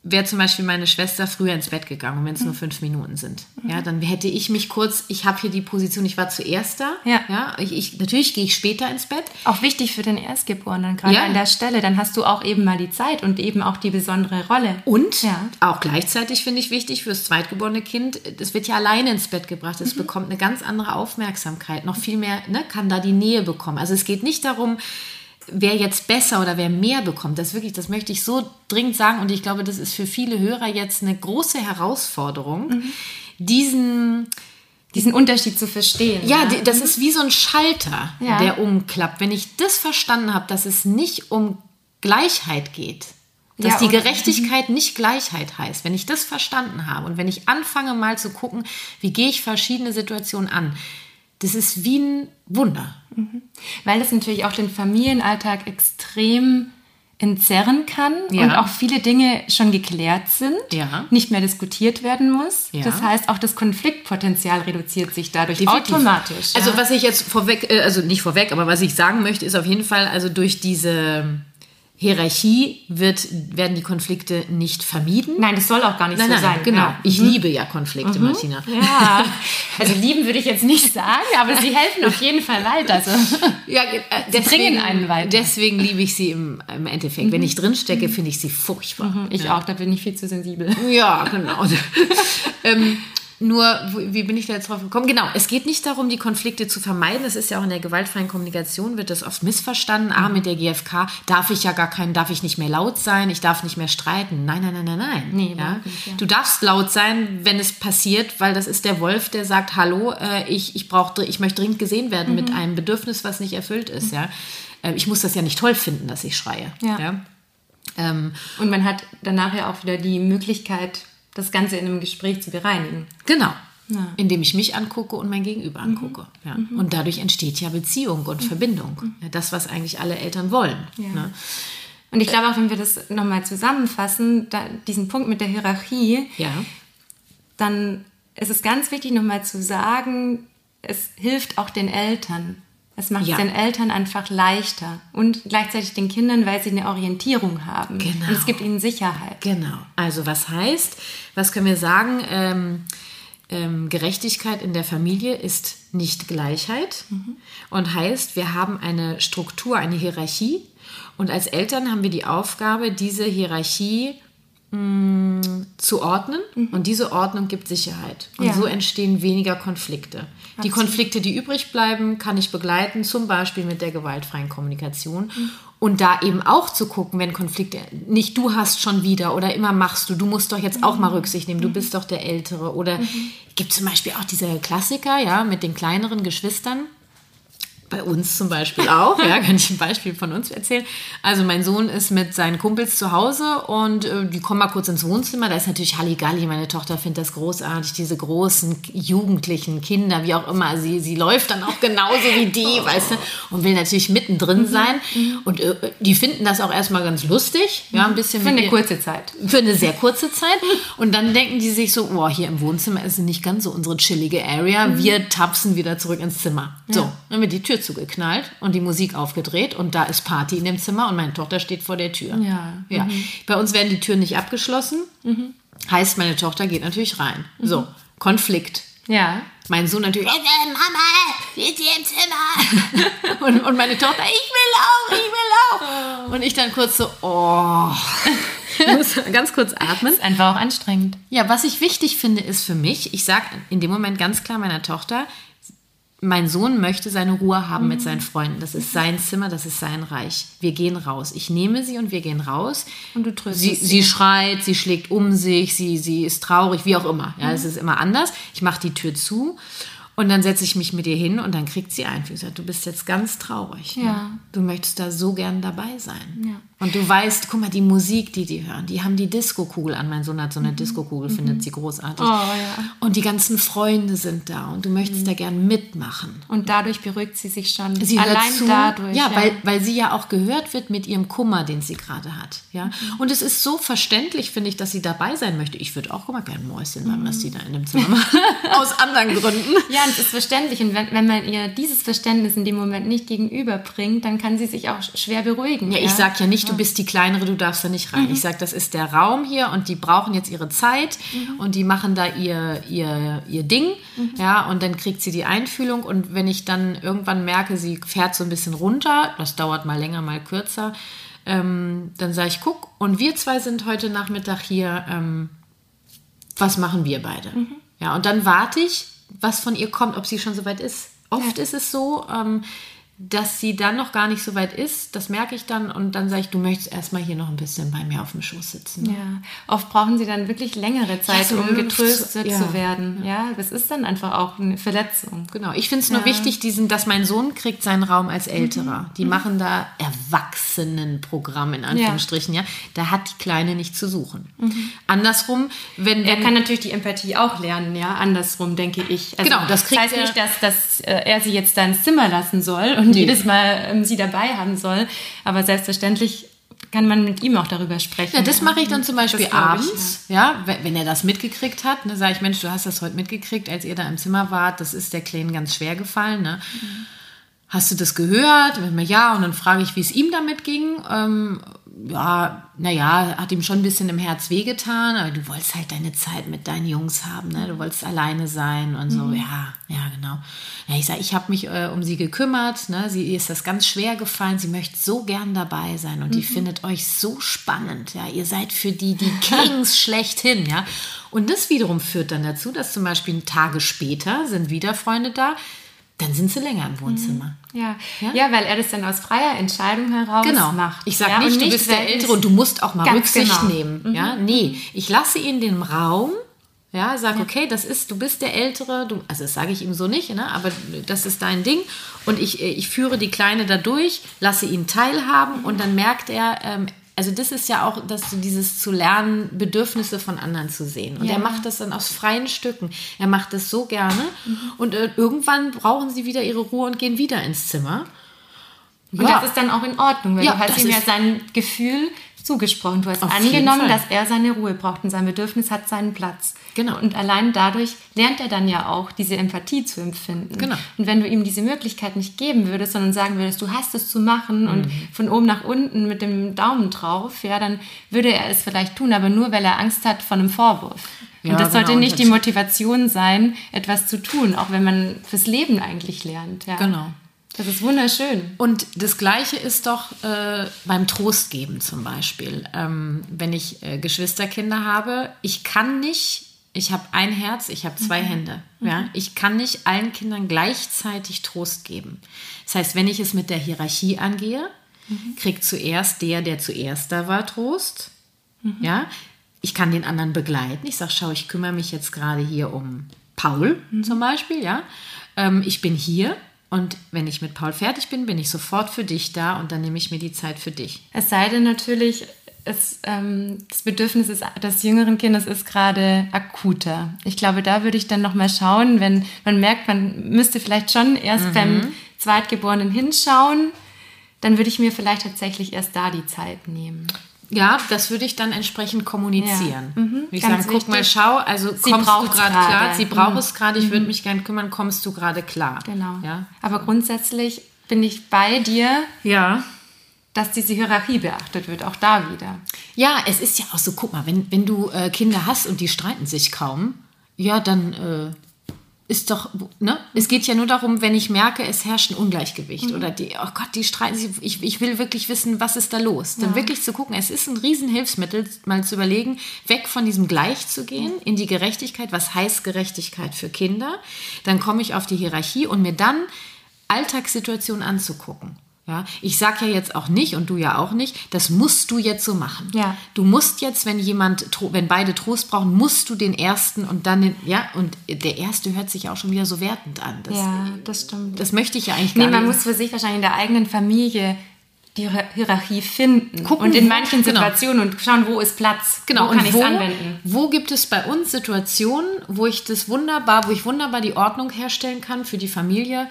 wäre zum Beispiel meine Schwester früher ins Bett gegangen, wenn es mhm. nur fünf Minuten sind. Mhm. Ja, dann hätte ich mich kurz, ich habe hier die Position, ich war zuerst da. Ja. ja ich, ich, natürlich gehe ich später ins Bett. Auch wichtig für den Erstgeborenen, gerade ja. an der Stelle. Dann hast du auch eben mal die Zeit und eben auch die besondere Rolle. Und ja. auch gleichzeitig finde ich wichtig fürs zweitgeborene Kind, das wird ja alleine ins Bett gebracht. Es mhm. bekommt eine ganz andere Aufmerksamkeit, noch viel mehr, ne, kann da die Nähe bekommen. Also es geht nicht darum, wer jetzt besser oder wer mehr bekommt, das wirklich, das möchte ich so dringend sagen und ich glaube, das ist für viele Hörer jetzt eine große Herausforderung, mhm. diesen diesen Unterschied zu verstehen. Ja, ja, das ist wie so ein Schalter, ja. der umklappt. Wenn ich das verstanden habe, dass es nicht um Gleichheit geht, dass ja, die Gerechtigkeit nicht Gleichheit heißt, wenn ich das verstanden habe und wenn ich anfange mal zu gucken, wie gehe ich verschiedene Situationen an, das ist wie ein Wunder. Mhm. Weil das natürlich auch den Familienalltag extrem entzerren kann ja. und auch viele Dinge schon geklärt sind, ja. nicht mehr diskutiert werden muss. Ja. Das heißt, auch das Konfliktpotenzial reduziert sich dadurch Definitiv. automatisch. Also was ich jetzt vorweg, äh, also nicht vorweg, aber was ich sagen möchte, ist auf jeden Fall, also durch diese Hierarchie wird, werden die Konflikte nicht vermieden. Nein, das soll auch gar nicht nein, so nein, sein. Genau. Ja. Ich mhm. liebe ja Konflikte, mhm. Martina. Ja. Also lieben würde ich jetzt nicht sagen, aber sie helfen auf jeden Fall weiter. Also, ja, äh, deswegen, einen weiter. Deswegen liebe ich sie im, im Endeffekt. Mhm. Wenn ich drinstecke, finde ich sie furchtbar. Mhm. Ich ja. auch, da bin ich viel zu sensibel. Ja, genau. ähm, nur, wie bin ich da jetzt drauf gekommen? Genau, es geht nicht darum, die Konflikte zu vermeiden. Das ist ja auch in der gewaltfreien Kommunikation, wird das oft missverstanden. Ah, mit der GfK darf ich ja gar keinen, darf ich nicht mehr laut sein, ich darf nicht mehr streiten. Nein, nein, nein, nein, nein. Nee, ja? Nicht, ja. Du darfst laut sein, wenn es passiert, weil das ist der Wolf, der sagt, hallo, äh, ich, ich, brauch, ich möchte dringend gesehen werden mhm. mit einem Bedürfnis, was nicht erfüllt ist. Mhm. Ja? Äh, ich muss das ja nicht toll finden, dass ich schreie. Ja. ja? Ähm, Und man hat danach ja auch wieder die Möglichkeit, das Ganze in einem Gespräch zu bereinigen. Genau. Ja. Indem ich mich angucke und mein Gegenüber mhm. angucke. Ja. Mhm. Und dadurch entsteht ja Beziehung und mhm. Verbindung. Mhm. Ja, das, was eigentlich alle Eltern wollen. Ja. Ne? Und ich glaube auch, wenn wir das nochmal zusammenfassen, da, diesen Punkt mit der Hierarchie, ja. dann ist es ganz wichtig, nochmal zu sagen, es hilft auch den Eltern. Es macht ja. den Eltern einfach leichter und gleichzeitig den Kindern, weil sie eine Orientierung haben. Genau. Und es gibt ihnen Sicherheit. Genau. Also was heißt, was können wir sagen? Ähm, ähm, Gerechtigkeit in der Familie ist nicht Gleichheit mhm. und heißt, wir haben eine Struktur, eine Hierarchie und als Eltern haben wir die Aufgabe, diese Hierarchie Mm, zu ordnen mhm. und diese Ordnung gibt Sicherheit. Und ja. so entstehen weniger Konflikte. Die Konflikte, die übrig bleiben, kann ich begleiten, zum Beispiel mit der gewaltfreien Kommunikation. Mhm. Und da eben auch zu gucken, wenn Konflikte, nicht du hast schon wieder oder immer machst du, du musst doch jetzt auch mal mhm. Rücksicht nehmen, du mhm. bist doch der Ältere. Oder mhm. gibt zum Beispiel auch diese Klassiker, ja, mit den kleineren Geschwistern bei uns zum Beispiel auch, ja, kann ich ein Beispiel von uns erzählen. Also mein Sohn ist mit seinen Kumpels zu Hause und äh, die kommen mal kurz ins Wohnzimmer. Da ist natürlich Halligalli. Meine Tochter findet das großartig, diese großen jugendlichen Kinder, wie auch immer. Sie, sie läuft dann auch genauso wie die, oh. weißt du, und will natürlich mittendrin mhm. sein. Mhm. Und äh, die finden das auch erstmal ganz lustig, ja, ein bisschen. Für eine kurze Zeit. Für eine sehr kurze Zeit. Und dann denken die sich so, oh, hier im Wohnzimmer ist nicht ganz so unsere chillige Area. Mhm. Wir tapsen wieder zurück ins Zimmer. So, ja. dann wird die Tür zugeknallt und die Musik aufgedreht und da ist Party in dem Zimmer und meine Tochter steht vor der Tür. Ja. ja. Mhm. Bei uns werden die Türen nicht abgeschlossen. Mhm. Heißt, meine Tochter geht natürlich rein. Mhm. So, Konflikt. Ja. Mein Sohn natürlich, Mama, ist sie im Zimmer? und, und meine Tochter, ich will auch, ich will auch. Und ich dann kurz so, oh. muss ganz kurz atmen. Das ist einfach auch anstrengend. Ja, was ich wichtig finde, ist für mich, ich sage in dem Moment ganz klar meiner Tochter, mein Sohn möchte seine Ruhe haben mhm. mit seinen Freunden. Das ist sein Zimmer, das ist sein Reich. Wir gehen raus. Ich nehme sie und wir gehen raus. Und du tröstest sie. Sie, sie schreit, sie schlägt um sich, sie, sie ist traurig, wie auch immer. Ja, mhm. es ist immer anders. Ich mache die Tür zu und dann setze ich mich mit ihr hin und dann kriegt sie ein. Wie gesagt, du bist jetzt ganz traurig. Ja. Ne? Du möchtest da so gern dabei sein. Ja. Und du weißt, guck mal, die Musik, die die hören, die haben die Disco-Kugel an. Mein Sohn hat so eine mhm. Disco-Kugel, mhm. findet sie großartig. Oh, ja. Und die ganzen Freunde sind da und du möchtest mhm. da gern mitmachen. Und dadurch beruhigt sie sich schon. Sie allein zu, dadurch. Ja, ja, Weil, weil sie ja auch gehört wird mit ihrem Kummer, den sie gerade hat. Ja? Mhm. Und es ist so verständlich, finde ich, dass sie dabei sein möchte. Ich würde auch mal gerne Mäuschen sein, was sie da in dem Zimmer macht. Aus anderen Gründen. Ja, es ist verständlich. Und wenn, wenn man ihr dieses Verständnis in dem Moment nicht gegenüberbringt, dann kann sie sich auch schwer beruhigen. Ja, ich sage ja nicht, du bist die Kleinere, du darfst da nicht rein. Mhm. Ich sage, das ist der Raum hier und die brauchen jetzt ihre Zeit mhm. und die machen da ihr, ihr, ihr Ding. Mhm. Ja, und dann kriegt sie die Einfühlung und wenn ich dann irgendwann merke, sie fährt so ein bisschen runter, das dauert mal länger, mal kürzer, ähm, dann sage ich, guck, und wir zwei sind heute Nachmittag hier, ähm, was machen wir beide? Mhm. Ja, und dann warte ich, was von ihr kommt, ob sie schon soweit ist. Oft ja. ist es so, ähm, dass sie dann noch gar nicht so weit ist, das merke ich dann und dann sage ich, du möchtest erstmal hier noch ein bisschen bei mir auf dem Schoß sitzen. Ja, oft brauchen sie dann wirklich längere Zeit, ja, so um getröstet ja. zu werden. Ja, das ist dann einfach auch eine Verletzung. Genau, ich finde es nur wichtig, diesen, dass mein Sohn kriegt seinen Raum als Älterer. Mhm. Die mhm. machen da Erwachsenenprogramm in Anführungsstrichen, ja. Da hat die Kleine nicht zu suchen. Mhm. Andersrum, wenn... Er kann natürlich die Empathie auch lernen, ja, andersrum, denke ich. Also, genau, das kriegt das heißt nicht, dass, dass äh, er sie jetzt da ins Zimmer lassen soll und nee. jedes Mal ähm, sie dabei haben soll. Aber selbstverständlich kann man mit ihm auch darüber sprechen. Ja, das mache ich dann zum Beispiel abends, ich, ja. ja. wenn er das mitgekriegt hat. Ne, sage ich, Mensch, du hast das heute mitgekriegt, als ihr da im Zimmer wart. Das ist der Kleinen ganz schwer gefallen. Ne? Mhm. Hast du das gehört? Ja, und dann frage ich, wie es ihm damit ging. Ähm, ja, naja, hat ihm schon ein bisschen im Herz wehgetan, aber du wolltest halt deine Zeit mit deinen Jungs haben, ne? Du wolltest alleine sein und so, mhm. ja, ja, genau. Ja, ich sage, ich habe mich äh, um sie gekümmert, ne? Sie ihr ist das ganz schwer gefallen, sie möchte so gern dabei sein und mhm. die findet euch so spannend, ja. Ihr seid für die die Kings schlechthin, ja. Und das wiederum führt dann dazu, dass zum Beispiel Tage später sind wieder Freunde da, dann sind sie länger im Wohnzimmer. Mhm. Ja. ja. Ja? weil er das dann aus freier Entscheidung heraus genau. macht. Ich sage ja, nicht, du bist der Ältere und du musst auch mal Rücksicht genau. nehmen. Mhm. Ja, nee, ich lasse ihn den Raum. Ja, sage, okay, das ist, du bist der Ältere, du, also das sage ich ihm so nicht, ne, aber das ist dein Ding. Und ich, ich führe die Kleine da durch, lasse ihn teilhaben und dann merkt er, ähm, also das ist ja auch, dass du dieses zu lernen, Bedürfnisse von anderen zu sehen. Und ja. er macht das dann aus freien Stücken. Er macht das so gerne. Mhm. Und äh, irgendwann brauchen sie wieder ihre Ruhe und gehen wieder ins Zimmer. Und ja. das ist dann auch in Ordnung, weil ja, du hast ihm ja sein Gefühl zugesprochen. Du hast angenommen, dass er seine Ruhe braucht und sein Bedürfnis hat seinen Platz. Genau. Und allein dadurch lernt er dann ja auch, diese Empathie zu empfinden. Genau. Und wenn du ihm diese Möglichkeit nicht geben würdest, sondern sagen würdest, du hast es zu machen mhm. und von oben nach unten mit dem Daumen drauf, ja, dann würde er es vielleicht tun, aber nur, weil er Angst hat vor einem Vorwurf. Ja, und das genau. sollte nicht die Motivation sein, etwas zu tun, auch wenn man fürs Leben eigentlich lernt. Ja. Genau. Das ist wunderschön. Und das Gleiche ist doch äh, beim Trostgeben zum Beispiel. Ähm, wenn ich äh, Geschwisterkinder habe, ich kann nicht, ich habe ein Herz, ich habe zwei mhm. Hände. Ja? Mhm. Ich kann nicht allen Kindern gleichzeitig Trost geben. Das heißt, wenn ich es mit der Hierarchie angehe, mhm. kriegt zuerst der, der zuerst da war, Trost. Mhm. Ja? Ich kann den anderen begleiten. Ich sage, schau, ich kümmere mich jetzt gerade hier um Paul mhm. zum Beispiel. Ja? Ähm, ich bin hier und wenn ich mit Paul fertig bin, bin ich sofort für dich da und dann nehme ich mir die Zeit für dich. Es sei denn natürlich, es, ähm, das Bedürfnis ist, des jüngeren Kindes ist gerade akuter. Ich glaube, da würde ich dann nochmal schauen, wenn man merkt, man müsste vielleicht schon erst mhm. beim Zweitgeborenen hinschauen, dann würde ich mir vielleicht tatsächlich erst da die Zeit nehmen. Ja, das würde ich dann entsprechend kommunizieren. Ja. Mhm, ich sagen, guck mal, schau, also sie kommst du gerade klar? Sie braucht mhm. es gerade, ich würde mhm. mich gerne kümmern, kommst du gerade klar? Genau. Ja? Aber grundsätzlich bin ich bei dir. Ja. Dass diese Hierarchie beachtet wird, auch da wieder. Ja, es ist ja auch so, guck mal, wenn, wenn du äh, Kinder hast und die streiten sich kaum, ja, dann äh, ist doch, ne? Es geht ja nur darum, wenn ich merke, es herrscht ein Ungleichgewicht mhm. oder die, oh Gott, die streiten sich, ich, ich will wirklich wissen, was ist da los? Ja. Dann wirklich zu gucken, es ist ein Riesenhilfsmittel, mal zu überlegen, weg von diesem Gleich zu gehen, mhm. in die Gerechtigkeit. Was heißt Gerechtigkeit für Kinder? Dann komme ich auf die Hierarchie und mir dann Alltagssituationen anzugucken. Ja, ich sage ja jetzt auch nicht und du ja auch nicht, das musst du jetzt so machen. Ja. Du musst jetzt, wenn jemand, wenn beide Trost brauchen, musst du den ersten und dann den, ja, und der erste hört sich auch schon wieder so wertend an. Das, ja, das stimmt. Das möchte ich ja eigentlich gar nee, man muss für sich wahrscheinlich in der eigenen Familie die Hierarchie finden Gucken, und in manchen genau. Situationen und schauen, wo ist Platz, genau. wo kann ich es anwenden. Wo gibt es bei uns Situationen, wo ich das wunderbar, wo ich wunderbar die Ordnung herstellen kann für die Familie,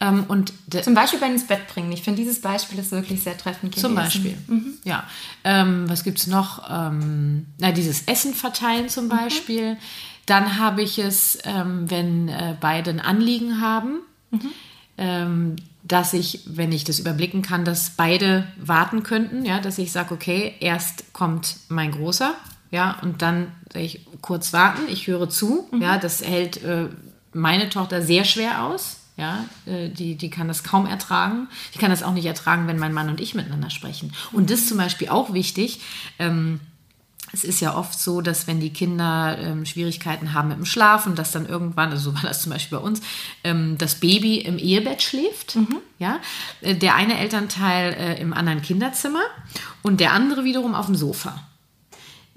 ähm, und zum Beispiel beim ins Bett bringen. Ich finde, dieses Beispiel ist wirklich sehr treffend gewesen. Zum Beispiel, mhm. ja. Ähm, was gibt es noch? Ähm, na, dieses Essen verteilen zum mhm. Beispiel. Mhm. Dann habe ich es, ähm, wenn äh, beide ein Anliegen haben, mhm. Ähm, dass ich, wenn ich das überblicken kann, dass beide warten könnten, ja, dass ich sage, okay, erst kommt mein Großer, ja, und dann ich kurz warten, ich höre zu, mhm. ja, das hält äh, meine Tochter sehr schwer aus, ja, äh, die, die kann das kaum ertragen. Die kann das auch nicht ertragen, wenn mein Mann und ich miteinander sprechen. Und das ist zum Beispiel auch wichtig. Ähm, es ist ja oft so, dass wenn die Kinder ähm, Schwierigkeiten haben mit dem Schlaf und dass dann irgendwann, also so war das zum Beispiel bei uns, ähm, das Baby im Ehebett schläft, mhm. ja, äh, der eine Elternteil äh, im anderen Kinderzimmer und der andere wiederum auf dem Sofa.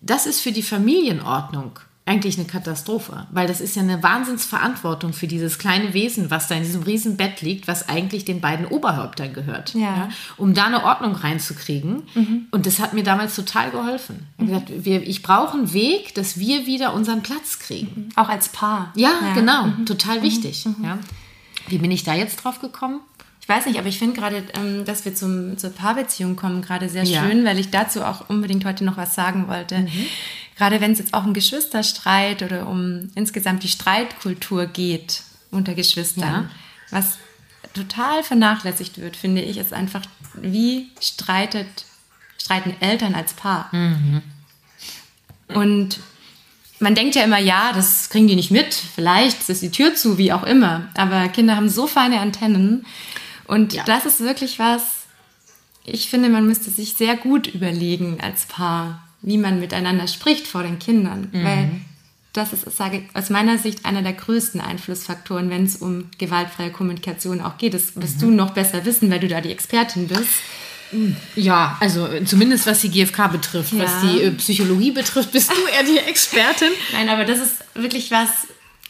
Das ist für die Familienordnung eigentlich eine Katastrophe, weil das ist ja eine Wahnsinnsverantwortung für dieses kleine Wesen, was da in diesem riesen Bett liegt, was eigentlich den beiden Oberhäuptern gehört, ja. Ja, um da eine Ordnung reinzukriegen. Mhm. Und das hat mir damals total geholfen. Mhm. Ich, gesagt, wir, ich brauche einen Weg, dass wir wieder unseren Platz kriegen. Mhm. Auch als Paar. Ja, ja. genau, mhm. total mhm. wichtig. Mhm. Ja. Wie bin ich da jetzt drauf gekommen? Ich weiß nicht, aber ich finde gerade, ähm, dass wir zum, zur Paarbeziehung kommen, gerade sehr schön, weil ich dazu auch unbedingt heute noch was sagen wollte gerade wenn es jetzt auch um Geschwisterstreit oder um insgesamt die Streitkultur geht unter Geschwistern, ja. was total vernachlässigt wird, finde ich, ist einfach, wie streitet streiten Eltern als Paar. Mhm. Und man denkt ja immer, ja, das kriegen die nicht mit. Vielleicht ist die Tür zu, wie auch immer. Aber Kinder haben so feine Antennen. Und ja. das ist wirklich was, ich finde, man müsste sich sehr gut überlegen als Paar, wie man miteinander spricht vor den Kindern. Mhm. Weil das ist, sage ich, aus meiner Sicht einer der größten Einflussfaktoren, wenn es um gewaltfreie Kommunikation auch geht. Das wirst mhm. du noch besser wissen, weil du da die Expertin bist. Ja, also zumindest was die GfK betrifft. Ja. Was die äh, Psychologie betrifft, bist du eher die Expertin. Nein, aber das ist wirklich was,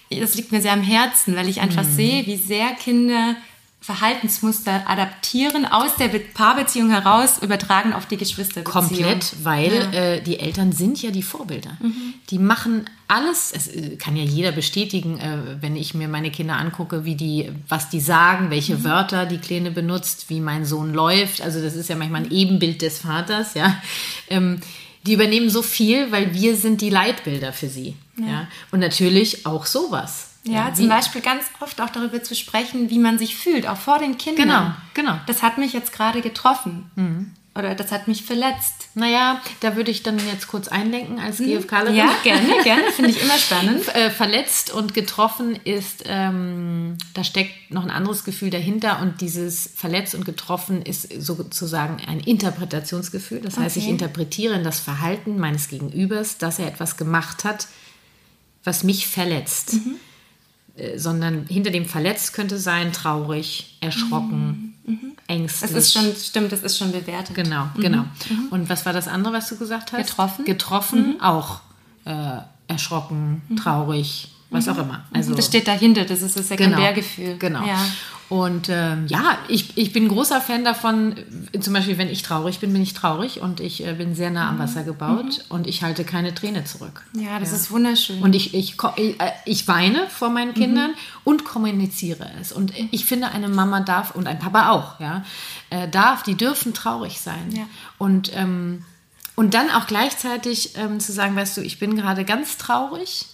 das liegt mir sehr am Herzen, weil ich einfach mhm. sehe, wie sehr Kinder Verhaltensmuster adaptieren, aus der Paarbeziehung heraus übertragen auf die Geschwisterbeziehung. Komplett, weil ja. äh, die Eltern sind ja die Vorbilder. Mhm. Die machen alles, es äh, kann ja jeder bestätigen, äh, wenn ich mir meine Kinder angucke, wie die, was die sagen, welche mhm. Wörter die Kleine benutzt, wie mein Sohn läuft. Also das ist ja manchmal ein Ebenbild des Vaters, ja. Ähm, die übernehmen so viel, weil wir sind die Leitbilder für sie. Ja. ja? Und natürlich auch sowas. Ja, ja zum Beispiel ganz oft auch darüber zu sprechen, wie man sich fühlt, auch vor den Kindern. Genau, genau. Das hat mich jetzt gerade getroffen. Mhm. Oder das hat mich verletzt. Naja, da würde ich dann jetzt kurz einlenken als mhm. GfKlerin. Ja, gerne, gerne. Finde ich immer spannend. Äh, verletzt und getroffen ist, ähm, da steckt noch ein anderes Gefühl dahinter und dieses verletzt und getroffen ist sozusagen ein Interpretationsgefühl. Das heißt, okay. ich interpretiere in das Verhalten meines Gegenübers, dass er etwas gemacht hat, was mich verletzt. Mhm. Äh, sondern hinter dem verletzt könnte sein traurig, erschrocken, mhm. mhm. ängstlich. Das ist schon, stimmt, das ist schon bewertet. Genau, mhm. genau. Mhm. Und was war das andere, was du gesagt hast? Getroffen. Getroffen, mhm. auch äh, erschrocken, mhm. traurig, was auch immer. Also, das steht dahinter, das ist das Sekundärgefühl. Genau. genau. Ja. Und ähm, ja, ich, ich bin großer Fan davon, zum Beispiel, wenn ich traurig bin, bin ich traurig und ich äh, bin sehr nah am Wasser gebaut mhm. und ich halte keine Träne zurück. Ja, das ja. ist wunderschön. Und ich, ich, ich, äh, ich weine vor meinen Kindern mhm. und kommuniziere es. Und ich finde, eine Mama darf, und ein Papa auch, ja, äh, darf, die dürfen traurig sein. Ja. Und, ähm, und dann auch gleichzeitig ähm, zu sagen, weißt du, ich bin gerade ganz traurig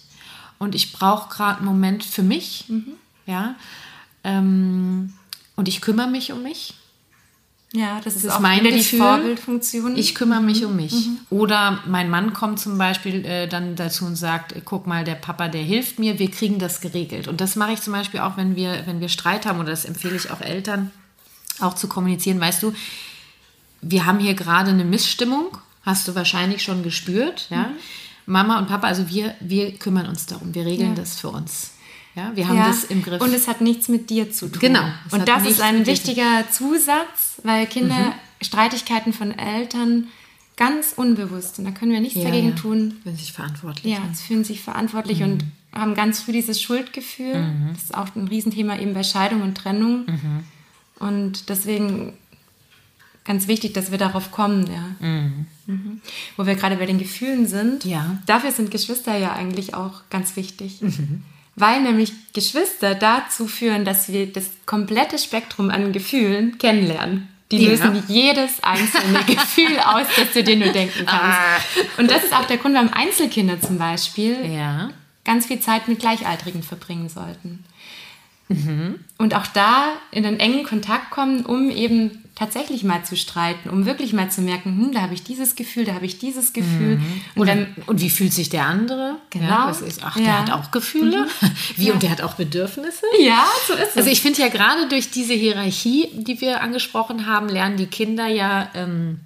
und ich brauche gerade einen Moment für mich. Mhm. Ja. Ähm, und ich kümmere mich um mich. Ja, das, das ist, auch meine die Vorbildfunktion. Ich kümmere mich um mich. Mhm. Oder mein Mann kommt zum Beispiel äh, dann dazu und sagt, guck mal, der Papa, der hilft mir, wir kriegen das geregelt. Und das mache ich zum Beispiel auch, wenn wir, wenn wir Streit haben, oder das empfehle ich auch Eltern, auch zu kommunizieren. Weißt du, wir haben hier gerade eine Missstimmung, hast du wahrscheinlich schon gespürt, ja. Mhm. Mama und Papa, also wir, wir kümmern uns darum, wir regeln ja. das für uns. Ja, wir haben ja, das im Griff. Und es hat nichts mit dir zu tun. Genau. Und das ist ein wichtiger Zusatz, weil Kinder mhm. Streitigkeiten von Eltern ganz unbewusst, und da können wir nichts ja, dagegen tun. Fühlen sich verantwortlich. Ja, sie fühlen sich verantwortlich mhm. und haben ganz früh dieses Schuldgefühl. Mhm. Das ist auch ein Riesenthema eben bei Scheidung und Trennung. Mhm. Und deswegen ganz wichtig, dass wir darauf kommen, ja. Mhm. Wo wir gerade bei den Gefühlen sind. Ja. Dafür sind Geschwister ja eigentlich auch ganz wichtig. Mhm weil nämlich Geschwister dazu führen, dass wir das komplette Spektrum an Gefühlen kennenlernen. Die ja. lösen jedes einzelne Gefühl aus, das du dir nur denken kannst. Ah. Und das ist auch der Grund, warum Einzelkinder zum Beispiel ja. ganz viel Zeit mit Gleichaltrigen verbringen sollten. Mhm. Und auch da in einen engen Kontakt kommen, um eben tatsächlich mal zu streiten, um wirklich mal zu merken, hm, da habe ich dieses Gefühl, da habe ich dieses Gefühl. Mhm. Und, dann, und wie fühlt sich der andere? Genau. Ja, ist, ach, der ja. hat auch Gefühle. Mhm. Wie, ja. und der hat auch Bedürfnisse? Ja, so ist es. Also ich finde ja gerade durch diese Hierarchie, die wir angesprochen haben, lernen die Kinder ja ähm,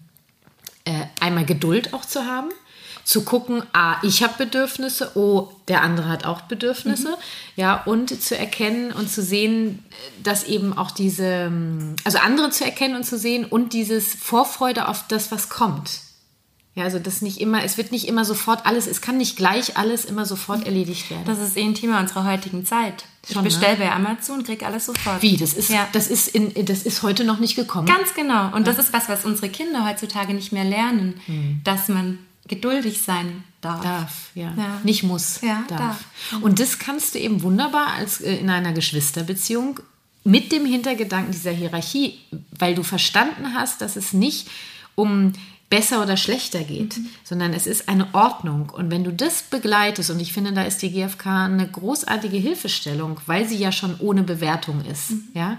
äh, einmal Geduld auch zu haben zu gucken, ah, ich habe Bedürfnisse, oh, der andere hat auch Bedürfnisse, mhm. ja, und zu erkennen und zu sehen, dass eben auch diese, also andere zu erkennen und zu sehen und dieses Vorfreude auf das, was kommt. Ja, also das nicht immer, es wird nicht immer sofort alles, es kann nicht gleich alles immer sofort erledigt werden. Das ist eh ein Thema unserer heutigen Zeit. Ich ne? bestelle bei Amazon, und kriege alles sofort. Wie? Das ist, ja. das, ist in, das ist heute noch nicht gekommen. Ganz genau. Und ja. das ist was, was unsere Kinder heutzutage nicht mehr lernen, hm. dass man geduldig sein darf. Darf, ja. ja. Nicht muss. Ja, darf. darf. Und das kannst du eben wunderbar als äh, in einer Geschwisterbeziehung mit dem Hintergedanken dieser Hierarchie, weil du verstanden hast, dass es nicht um besser oder schlechter geht, mhm. sondern es ist eine Ordnung. Und wenn du das begleitest, und ich finde, da ist die GfK eine großartige Hilfestellung, weil sie ja schon ohne Bewertung ist, mhm. ja,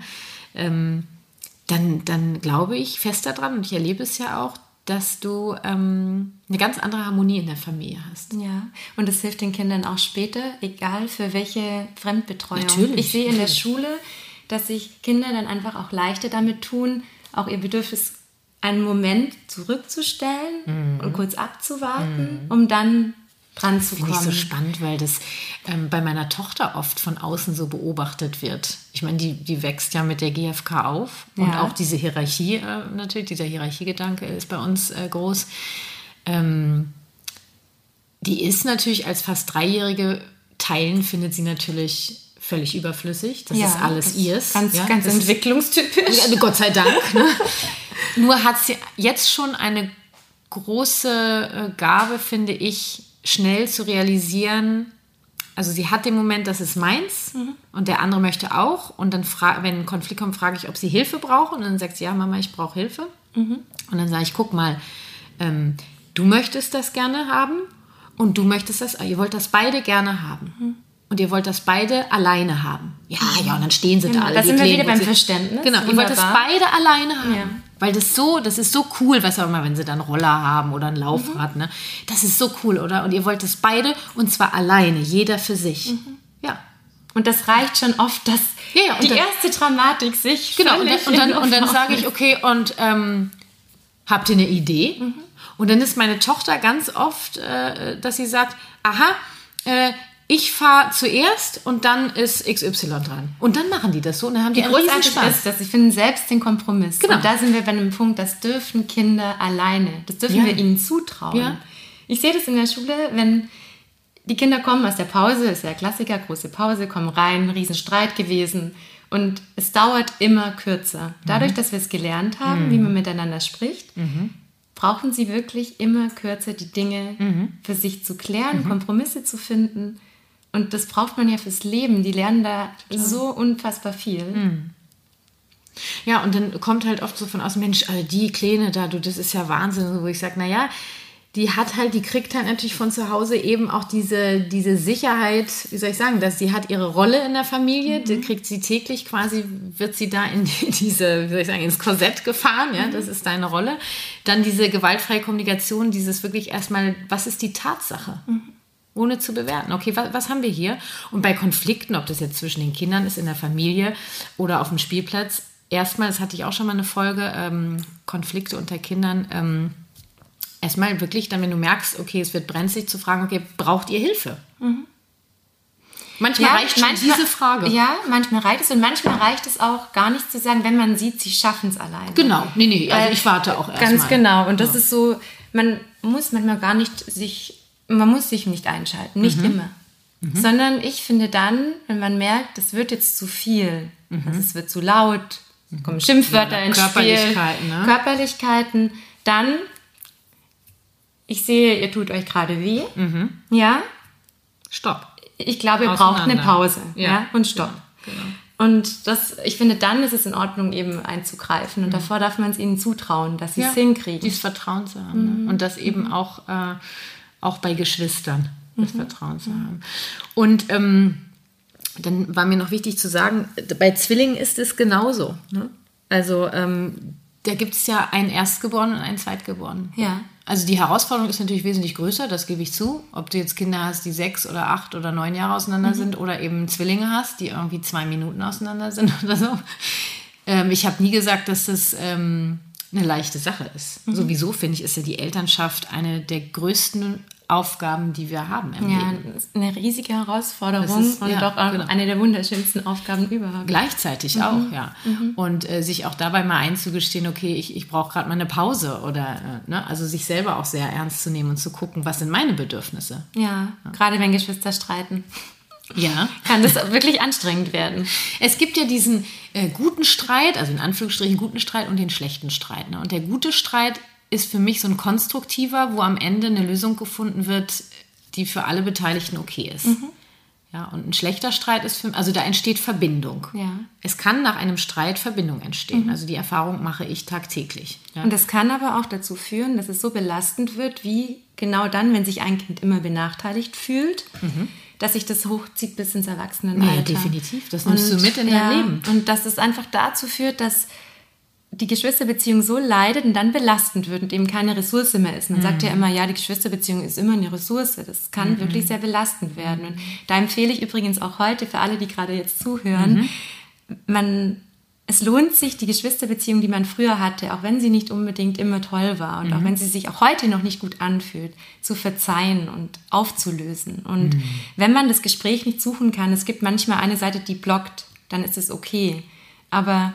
ähm, dann, dann glaube ich fest daran, und ich erlebe es ja auch, dass du ähm, eine ganz andere Harmonie in der Familie hast. Ja, und es hilft den Kindern auch später, egal für welche Fremdbetreuung. Natürlich. Ich sehe in der Schule, dass sich Kinder dann einfach auch leichter damit tun, auch ihr Bedürfnis einen Moment zurückzustellen mhm. und kurz abzuwarten, mhm. um dann dran zu kommen. Finde ich so spannend, weil das ähm, bei meiner Tochter oft von außen so beobachtet wird. Ich meine, die, die wächst ja mit der GfK auf und ja. auch diese Hierarchie, äh, natürlich, dieser Hierarchiegedanke ist bei uns äh, groß. Ähm, die ist natürlich als fast Dreijährige teilen, findet sie natürlich völlig überflüssig. Das ja, ist alles das ihrs. Ganz, ja, ganz entwicklungstypisch. Ist, Gott sei Dank. Ne? Nur hat sie jetzt schon eine große äh, Gabe, finde ich, schnell zu realisieren, also sie hat den Moment, das ist meins mhm. und der andere möchte auch. Und dann, wenn ein Konflikt kommt, frage ich, ob sie Hilfe braucht. Und dann sagt sie, ja, Mama, ich brauche Hilfe. Mhm. Und dann sage ich, guck mal, ähm, du möchtest das gerne haben und du möchtest das, ihr wollt das beide gerne haben. Mhm. Und ihr wollt das beide alleine haben. Ja, ja, und dann stehen sie genau, da alle. Da sind wir wieder beim Verständnis. Genau, Wunderbar. ihr wollt das beide alleine haben. Ja. Weil das so, das ist so cool, was auch immer, wenn sie dann Roller haben oder ein Laufrad, mhm. ne? Das ist so cool, oder? Und ihr wollt das beide und zwar alleine, jeder für sich. Mhm. Ja. Und das reicht schon oft, dass ja, ja, die dann, erste Dramatik sich. Genau, und dann, und dann, und dann sage ich, okay, und ähm, habt ihr eine Idee? Mhm. Und dann ist meine Tochter ganz oft, äh, dass sie sagt, aha, äh, ich fahre zuerst und dann ist XY dran. Und dann machen die das so und dann haben die, die großartig Spaß. ist, dass sie finden selbst den Kompromiss. Genau. Und da sind wir bei einem Punkt, das dürfen Kinder alleine. Das dürfen ja. wir ihnen zutrauen. Ja. Ich sehe das in der Schule, wenn die Kinder kommen aus der Pause, ist ja Klassiker, große Pause, kommen rein, Riesenstreit gewesen. Und es dauert immer kürzer. Dadurch, mhm. dass wir es gelernt haben, mhm. wie man miteinander spricht, mhm. brauchen sie wirklich immer kürzer, die Dinge mhm. für sich zu klären, mhm. Kompromisse zu finden. Und das braucht man ja fürs Leben. Die lernen da Total. so unfassbar viel. Mhm. Ja, und dann kommt halt oft so von außen, Mensch, die Kleine da, du, das ist ja Wahnsinn. Wo ich sage, naja, die hat halt, die kriegt halt natürlich von zu Hause eben auch diese, diese Sicherheit, wie soll ich sagen, dass sie hat ihre Rolle in der Familie, mhm. die kriegt sie täglich quasi, wird sie da in diese, wie soll ich sagen, ins Korsett gefahren, ja, mhm. das ist deine Rolle. Dann diese gewaltfreie Kommunikation, dieses wirklich erstmal, was ist die Tatsache? Mhm ohne zu bewerten. Okay, was, was, haben wir hier? Und bei Konflikten, ob das jetzt zwischen den Kindern ist, in der Familie oder auf dem Spielplatz, erstmal, das hatte ich auch schon mal eine Folge, ähm, Konflikte unter Kindern, ähm, erstmal wirklich dann, wenn du merkst, okay, es wird brenzlig, zu fragen, okay, braucht ihr Hilfe? Mhm. Manchmal ja, reicht schon manchmal, diese Frage. Ja, manchmal reicht es und manchmal reicht es auch gar nicht zu sagen, wenn man sieht, sie schaffen es alleine. Genau, nee, nee, also ich warte auch erstmal. Ganz mal. genau und das ja. ist so, man muss manchmal gar nicht sich man muss sich nicht einschalten, nicht mhm. immer. Mhm. Sondern ich finde dann, wenn man merkt, es wird jetzt zu viel, mhm. also es wird zu laut, mhm. kommen Schimpfwörter ja, ins Körperlichkeiten, Spiel, ne? Körperlichkeiten, dann, ich sehe, ihr tut euch gerade weh, mhm. ja? Stopp. Ich glaube, ihr braucht eine Pause, ja, ja? und Stopp. Genau. Genau. Und das, ich finde, dann ist es in Ordnung, eben einzugreifen. Und mhm. davor darf man es ihnen zutrauen, dass sie es ja, hinkriegen. Dieses Vertrauen zu haben. Ne? Mhm. Und das eben auch äh, auch bei Geschwistern das mhm. Vertrauen zu haben. Und ähm, dann war mir noch wichtig zu sagen, bei Zwillingen ist es genauso. Ne? Also ähm, da gibt es ja einen Erstgeborenen und einen Zweitgeborenen. Ja. Also die Herausforderung ist natürlich wesentlich größer, das gebe ich zu. Ob du jetzt Kinder hast, die sechs oder acht oder neun Jahre auseinander mhm. sind oder eben Zwillinge hast, die irgendwie zwei Minuten auseinander sind oder so. Ähm, ich habe nie gesagt, dass das ähm, eine leichte Sache ist. Mhm. Sowieso finde ich, ist ja die Elternschaft eine der größten Aufgaben, die wir haben im ja, Leben. eine riesige Herausforderung ist, und ja, doch genau. eine der wunderschönsten Aufgaben überhaupt. Gleichzeitig mhm. auch, ja. Mhm. Und äh, sich auch dabei mal einzugestehen, okay, ich, ich brauche gerade mal eine Pause oder, äh, ne? also sich selber auch sehr ernst zu nehmen und zu gucken, was sind meine Bedürfnisse. Ja, ja. gerade wenn Geschwister streiten. Ja. Kann das wirklich anstrengend werden. Es gibt ja diesen äh, guten Streit, also in Anführungsstrichen guten Streit und den schlechten Streit. Ne? Und der gute Streit ist für mich so ein konstruktiver, wo am Ende eine Lösung gefunden wird, die für alle Beteiligten okay ist. Mhm. Ja, und ein schlechter Streit ist für, also da entsteht Verbindung. Ja. Es kann nach einem Streit Verbindung entstehen. Mhm. Also die Erfahrung mache ich tagtäglich. Ja. Und das kann aber auch dazu führen, dass es so belastend wird, wie genau dann, wenn sich ein Kind immer benachteiligt fühlt, mhm. Dass sich das hochzieht bis ins Erwachsenenalter. Ja, definitiv. Das nimmst und, du mit in ja, dein Leben. Und dass es einfach dazu führt, dass die Geschwisterbeziehung so leidet und dann belastend wird und eben keine Ressource mehr ist. Man mhm. sagt ja immer, ja, die Geschwisterbeziehung ist immer eine Ressource. Das kann mhm. wirklich sehr belastend werden. Und da empfehle ich übrigens auch heute für alle, die gerade jetzt zuhören, mhm. man, es lohnt sich, die Geschwisterbeziehung, die man früher hatte, auch wenn sie nicht unbedingt immer toll war und auch mhm. wenn sie sich auch heute noch nicht gut anfühlt, zu verzeihen und aufzulösen. Und mhm. wenn man das Gespräch nicht suchen kann, es gibt manchmal eine Seite, die blockt, dann ist es okay. Aber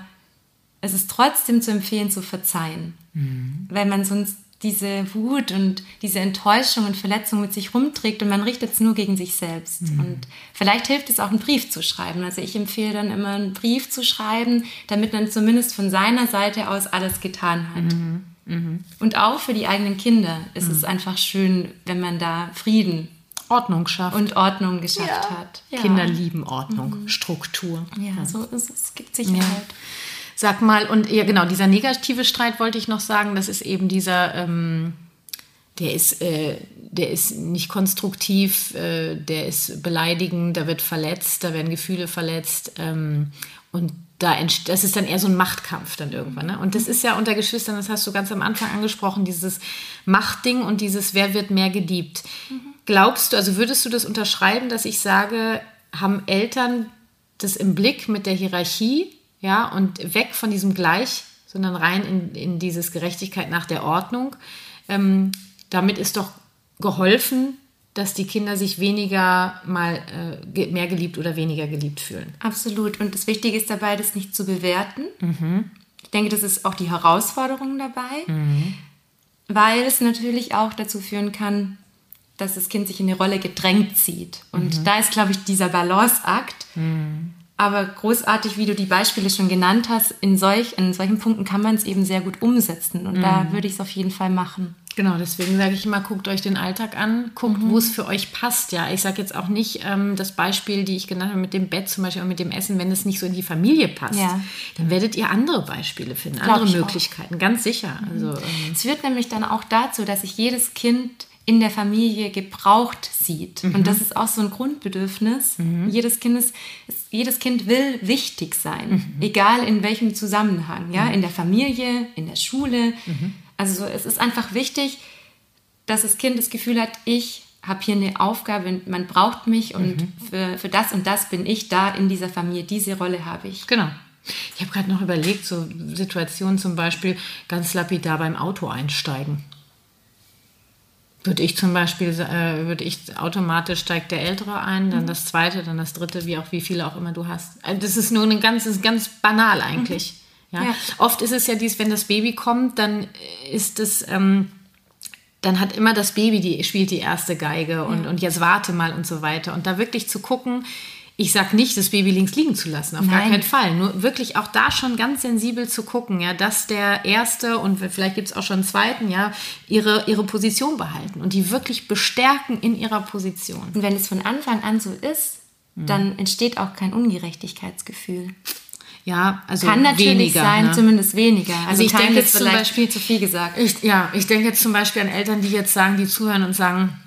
es ist trotzdem zu empfehlen, zu verzeihen. Mhm. Weil man sonst diese Wut und diese Enttäuschung und Verletzung mit sich rumträgt und man richtet es nur gegen sich selbst. Mhm. Und vielleicht hilft es auch, einen Brief zu schreiben. Also ich empfehle dann immer, einen Brief zu schreiben, damit man zumindest von seiner Seite aus alles getan hat. Mhm. Mhm. Und auch für die eigenen Kinder ist es mhm. einfach schön, wenn man da Frieden Ordnung schafft. Und Ordnung geschafft ja. hat. Ja. Kinder lieben Ordnung, mhm. Struktur. Ja, so ist es. Es gibt Sicherheit. Ja. Sag mal, und ja genau, dieser negative Streit wollte ich noch sagen, das ist eben dieser, ähm, der ist, äh, der ist nicht konstruktiv, äh, der ist beleidigend, da wird verletzt, da werden Gefühle verletzt ähm, und da das ist dann eher so ein Machtkampf dann irgendwann. Ne? Und das ist ja unter Geschwistern, das hast du ganz am Anfang angesprochen, dieses Machtding und dieses Wer wird mehr geliebt. Mhm. Glaubst du, also würdest du das unterschreiben, dass ich sage, haben Eltern das im Blick mit der Hierarchie ja, und weg von diesem Gleich, sondern rein in, in dieses Gerechtigkeit nach der Ordnung. Ähm, damit ist doch geholfen, dass die Kinder sich weniger mal äh, mehr geliebt oder weniger geliebt fühlen. Absolut. Und das Wichtige ist dabei, das nicht zu bewerten. Mhm. Ich denke, das ist auch die Herausforderung dabei, mhm. weil es natürlich auch dazu führen kann, dass das Kind sich in eine Rolle gedrängt sieht. Und mhm. da ist, glaube ich, dieser Balanceakt. Mhm. Aber großartig, wie du die Beispiele schon genannt hast, in, solch, in solchen Punkten kann man es eben sehr gut umsetzen. Und mhm. da würde ich es auf jeden Fall machen. Genau, deswegen sage ich immer, guckt euch den Alltag an, guckt, mhm. wo es für euch passt. Ja, ich sage jetzt auch nicht ähm, das Beispiel, die ich genannt habe mit dem Bett zum Beispiel und mit dem Essen, wenn es nicht so in die Familie passt, ja. dann werdet ihr andere Beispiele finden, Glaub andere Möglichkeiten, auch. ganz sicher. Mhm. Also, ähm, es führt nämlich dann auch dazu, dass sich jedes Kind in der Familie gebraucht sieht. Mhm. Und das ist auch so ein Grundbedürfnis. Mhm. Jedes, kind ist, jedes Kind will wichtig sein, mhm. egal in welchem Zusammenhang. Ja? Mhm. In der Familie, in der Schule. Mhm. Also es ist einfach wichtig, dass das Kind das Gefühl hat, ich habe hier eine Aufgabe, man braucht mich und mhm. für, für das und das bin ich da in dieser Familie. Diese Rolle habe ich. Genau. Ich habe gerade noch überlegt, so Situationen zum Beispiel ganz lapidar beim Auto einsteigen. Würde ich zum Beispiel, äh, würde ich automatisch steigt der Ältere ein, dann mhm. das Zweite, dann das Dritte, wie auch wie viele auch immer du hast. Also das ist nur ein ganz, ganz banal eigentlich. Mhm. Ja? ja? Oft ist es ja dies, wenn das Baby kommt, dann ist es, ähm, dann hat immer das Baby die spielt die erste Geige und ja. und jetzt warte mal und so weiter und da wirklich zu gucken, ich sage nicht, das Baby links liegen zu lassen, auf Nein. gar keinen Fall. Nur wirklich auch da schon ganz sensibel zu gucken, ja, dass der Erste und vielleicht gibt es auch schon einen Zweiten, ja, ihre, ihre Position behalten und die wirklich bestärken in ihrer Position. Und wenn es von Anfang an so ist, mhm. dann entsteht auch kein Ungerechtigkeitsgefühl. Ja, also kann natürlich weniger, sein, ne? zumindest weniger. Also, also ich denke jetzt zum Beispiel zu viel gesagt. Ich, ja, ich denke jetzt zum Beispiel an Eltern, die jetzt sagen, die zuhören und sagen,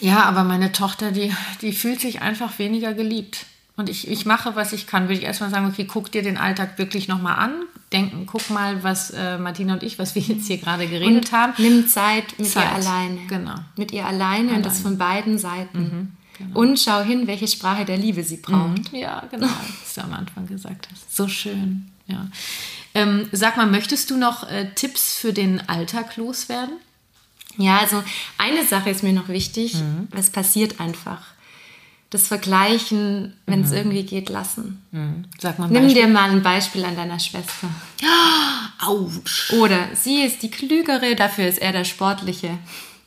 ja, aber meine Tochter, die, die fühlt sich einfach weniger geliebt. Und ich, ich mache, was ich kann. Würde ich erstmal sagen, okay, guck dir den Alltag wirklich nochmal an. Denken, guck mal, was äh, Martina und ich, was wir jetzt hier gerade geredet und haben. Nimm Zeit mit Zeit. ihr alleine. Genau. Mit ihr alleine, alleine. und das von beiden Seiten. Mhm, genau. Und schau hin, welche Sprache der Liebe sie braucht. Mhm. Ja, genau. Was du am Anfang gesagt hast. So schön. Ja. Ähm, sag mal, möchtest du noch äh, Tipps für den Alltag loswerden? Ja, also eine Sache ist mir noch wichtig. Mhm. Es passiert einfach. Das Vergleichen, wenn es mhm. irgendwie geht, lassen. Mhm. Sag mal Nimm dir mal ein Beispiel an deiner Schwester. Autsch. Oder sie ist die Klügere, dafür ist er der Sportliche.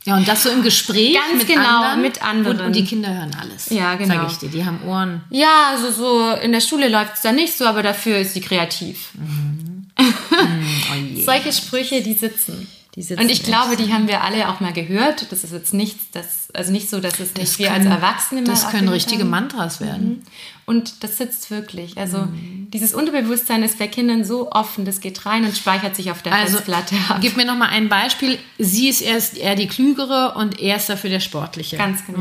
Ja, und das so im Gespräch Ganz mit genau, anderen. mit anderen. Und, und, die Kinder hören alles. Ja, genau. Sag ich dir, die haben Ohren. Ja, also so in der Schule läuft es da nicht so, aber dafür ist sie kreativ. Mhm. oh Solche Sprüche, die sitzen. Und ich glaube, die haben wir alle auch mal gehört. Das ist jetzt nichts, das, also nicht so, dass es nicht das wir können, als Erwachsene mal Das können richtige haben. Mantras werden. Mhm. Und das sitzt wirklich. Also mhm. dieses Unterbewusstsein ist bei Kindern so offen, das geht rein und speichert sich auf der also, Festplatte ab. Gib mir noch mal ein Beispiel. Sie ist erst eher die Klügere und er ist dafür der Sportliche. Ganz genau.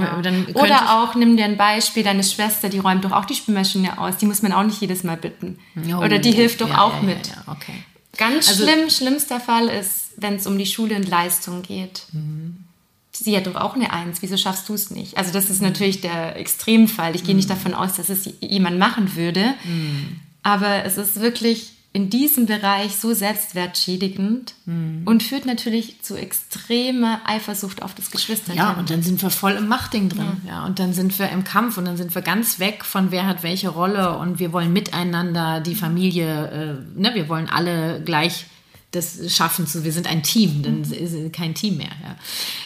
Oder auch, nimm dir ein Beispiel, deine Schwester, die räumt doch auch die Spülmaschine aus. Die muss man auch nicht jedes Mal bitten. Oh, Oder die hilft doch ja, auch ja, mit. Ja, okay. Ganz also, schlimm, schlimmster Fall ist, wenn es um die Schule und Leistung geht. Mhm. Sie hat doch auch eine Eins, wieso schaffst du es nicht? Also das ist mhm. natürlich der Extremfall. Ich gehe nicht mhm. davon aus, dass es jemand machen würde. Mhm. Aber es ist wirklich in diesem Bereich so selbstwertschädigend mhm. und führt natürlich zu extremer Eifersucht auf das Geschwisterchen. Ja, und dann sind wir voll im Machtding drin. Ja. ja. und dann sind wir im Kampf und dann sind wir ganz weg von wer hat welche Rolle und wir wollen miteinander die Familie, äh, ne, wir wollen alle gleich das schaffen zu, wir sind ein Team, dann mhm. ist es kein Team mehr. Ja.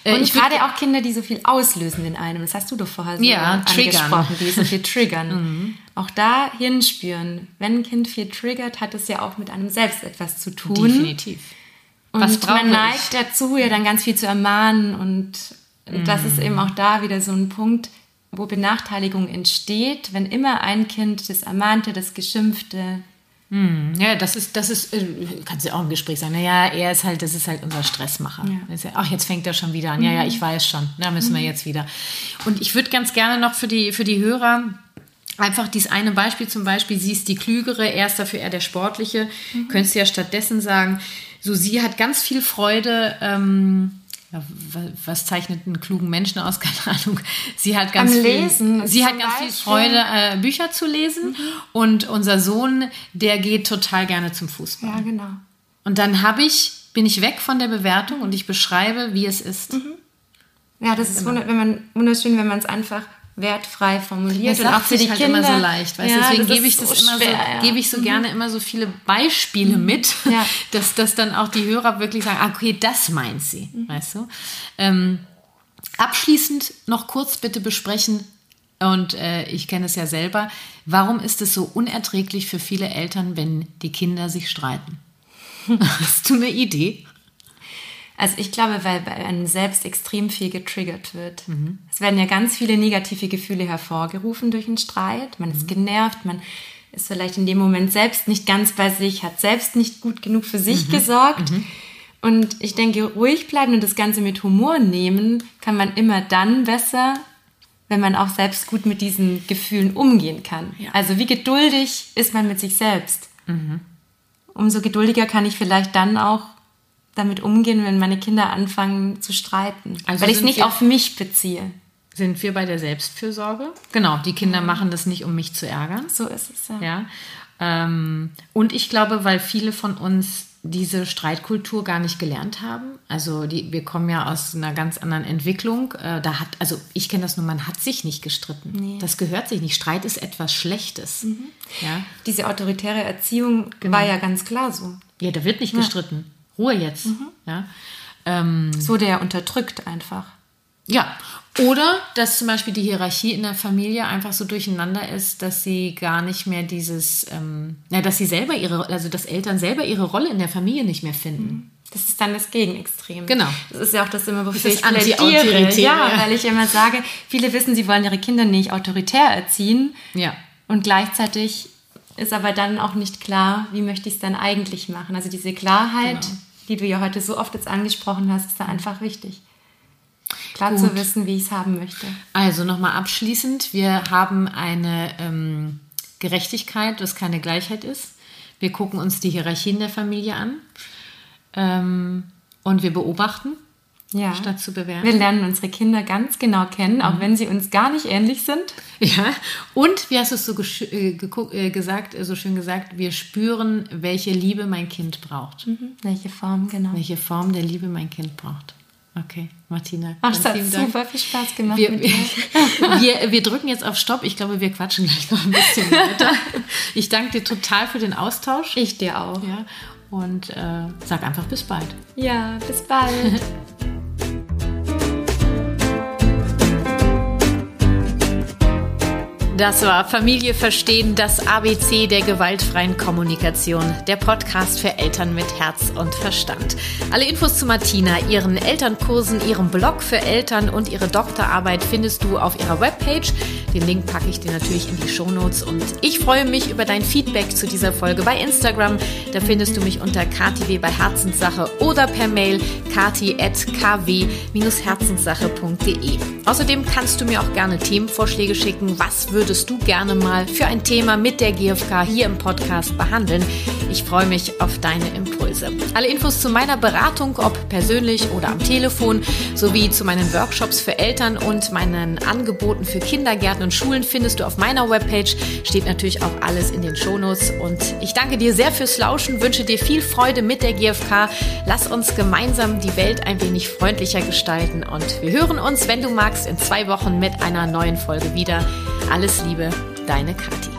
Äh, und gerade auch Kinder, die so viel auslösen in einem, das hast du doch vorher so ja, angesprochen, die so viel triggern. mhm. Auch da hinspüren. Wenn ein Kind viel triggert, hat es ja auch mit einem selbst etwas zu tun. Definitiv. Und Was man neigt ich? dazu, ja dann ganz viel zu ermahnen und mhm. das ist eben auch da wieder so ein Punkt, wo Benachteiligung entsteht, wenn immer ein Kind das Ermahnte, das Geschimpfte, hm, ja, das ist, das ist, äh, kannst du auch im Gespräch sagen, naja, er ist halt, das ist halt unser Stressmacher. Ja. Ach, jetzt fängt er schon wieder an. Ja, ja, ich weiß schon. Da müssen wir mhm. jetzt wieder. Und ich würde ganz gerne noch für die, für die Hörer einfach dieses eine Beispiel zum Beispiel, sie ist die Klügere, er ist dafür eher der Sportliche. Mhm. Könntest du ja stattdessen sagen, so sie hat ganz viel Freude, ähm, ja, was zeichnet einen klugen Menschen aus? Keine Ahnung. Sie hat ganz Am viel, Lesen. Sie hat ganz viel Freude, äh, Bücher zu lesen. Mhm. Und unser Sohn, der geht total gerne zum Fußball. Ja, genau. Und dann habe ich, bin ich weg von der Bewertung und ich beschreibe, wie es ist. Mhm. Ja, das ist genau. wenn man, wunderschön, wenn man es einfach wertfrei formuliert das und auch für die halt Kinder immer so leicht, weißt? Ja, deswegen gebe ich das so immer schwer, so, ja. gebe ich so mhm. gerne immer so viele Beispiele mhm. mit, ja. dass, dass dann auch die Hörer wirklich sagen, ah, okay, das meint sie, mhm. weißt du? Ähm, abschließend noch kurz bitte besprechen, und äh, ich kenne es ja selber, warum ist es so unerträglich für viele Eltern, wenn die Kinder sich streiten? Hast du eine Idee? Also ich glaube, weil bei einem selbst extrem viel getriggert wird. Mhm. Es werden ja ganz viele negative Gefühle hervorgerufen durch einen Streit. Man ist mhm. genervt, man ist vielleicht in dem Moment selbst nicht ganz bei sich, hat selbst nicht gut genug für sich mhm. gesorgt. Mhm. Und ich denke, ruhig bleiben und das Ganze mit Humor nehmen, kann man immer dann besser, wenn man auch selbst gut mit diesen Gefühlen umgehen kann. Ja. Also wie geduldig ist man mit sich selbst? Mhm. Umso geduldiger kann ich vielleicht dann auch damit umgehen, wenn meine Kinder anfangen zu streiten. Also weil ich es nicht auf mich beziehe. Sind wir bei der Selbstfürsorge? Genau, die Kinder ja. machen das nicht, um mich zu ärgern. So ist es, ja. ja. Ähm, und ich glaube, weil viele von uns diese Streitkultur gar nicht gelernt haben. Also die, wir kommen ja aus einer ganz anderen Entwicklung. Äh, da hat, also ich kenne das nur, man hat sich nicht gestritten. Nee. Das gehört sich nicht. Streit ist etwas Schlechtes. Mhm. Ja? Diese autoritäre Erziehung genau. war ja ganz klar so. Ja, da wird nicht ja. gestritten. Ruhe jetzt. Mhm. Ja? Ähm, so der unterdrückt einfach. Ja. Oder dass zum Beispiel die Hierarchie in der Familie einfach so durcheinander ist, dass sie gar nicht mehr dieses, ähm, ja, dass sie selber ihre, also dass Eltern selber ihre Rolle in der Familie nicht mehr finden. Mhm. Das ist dann das Gegenextrem. Genau. Das ist ja auch das immer, wofür das ich plädiere. Ja, ja, weil ich immer sage, viele wissen, sie wollen ihre Kinder nicht autoritär erziehen. Ja. Und gleichzeitig ist aber dann auch nicht klar, wie möchte ich es dann eigentlich machen. Also diese Klarheit, genau. die du ja heute so oft jetzt angesprochen hast, ist da einfach wichtig. Klar Gut. zu wissen, wie ich es haben möchte. Also nochmal abschließend, wir haben eine ähm, Gerechtigkeit, was keine Gleichheit ist. Wir gucken uns die Hierarchien der Familie an ähm, und wir beobachten ja. statt zu bewerten. Wir lernen unsere Kinder ganz genau kennen, auch mhm. wenn sie uns gar nicht ähnlich sind. Ja, und wie hast du es so äh, äh, gesagt, äh, so schön gesagt, wir spüren, welche Liebe mein Kind braucht. Mhm. Welche Form, genau. Welche Form der Liebe mein Kind braucht. Okay, Martina. Ach, es hat super viel Spaß gemacht. Wir, wir, wir, drücken jetzt auf Stopp. Ich glaube, wir quatschen gleich noch ein bisschen weiter. Ich danke dir total für den Austausch. Ich dir auch. Ja, und äh, sag einfach bis bald. Ja, bis bald. Das war Familie verstehen, das ABC der gewaltfreien Kommunikation, der Podcast für Eltern mit Herz und Verstand. Alle Infos zu Martina, ihren Elternkursen, ihrem Blog für Eltern und ihre Doktorarbeit findest du auf ihrer Webpage. Den Link packe ich dir natürlich in die Shownotes und ich freue mich über dein Feedback zu dieser Folge bei Instagram. Da findest du mich unter ktw bei Herzenssache oder per Mail kati.kw-herzenssache.de. Außerdem kannst du mir auch gerne Themenvorschläge schicken. Was würde möchtest du gerne mal für ein Thema mit der GfK hier im Podcast behandeln? Ich freue mich auf deine Impulse. Alle Infos zu meiner Beratung, ob persönlich oder am Telefon, sowie zu meinen Workshops für Eltern und meinen Angeboten für Kindergärten und Schulen findest du auf meiner Webpage. Steht natürlich auch alles in den Shownotes. Und ich danke dir sehr fürs Lauschen, wünsche dir viel Freude mit der GfK. Lass uns gemeinsam die Welt ein wenig freundlicher gestalten und wir hören uns, wenn du magst, in zwei Wochen mit einer neuen Folge wieder. Alles Liebe, deine Kathi.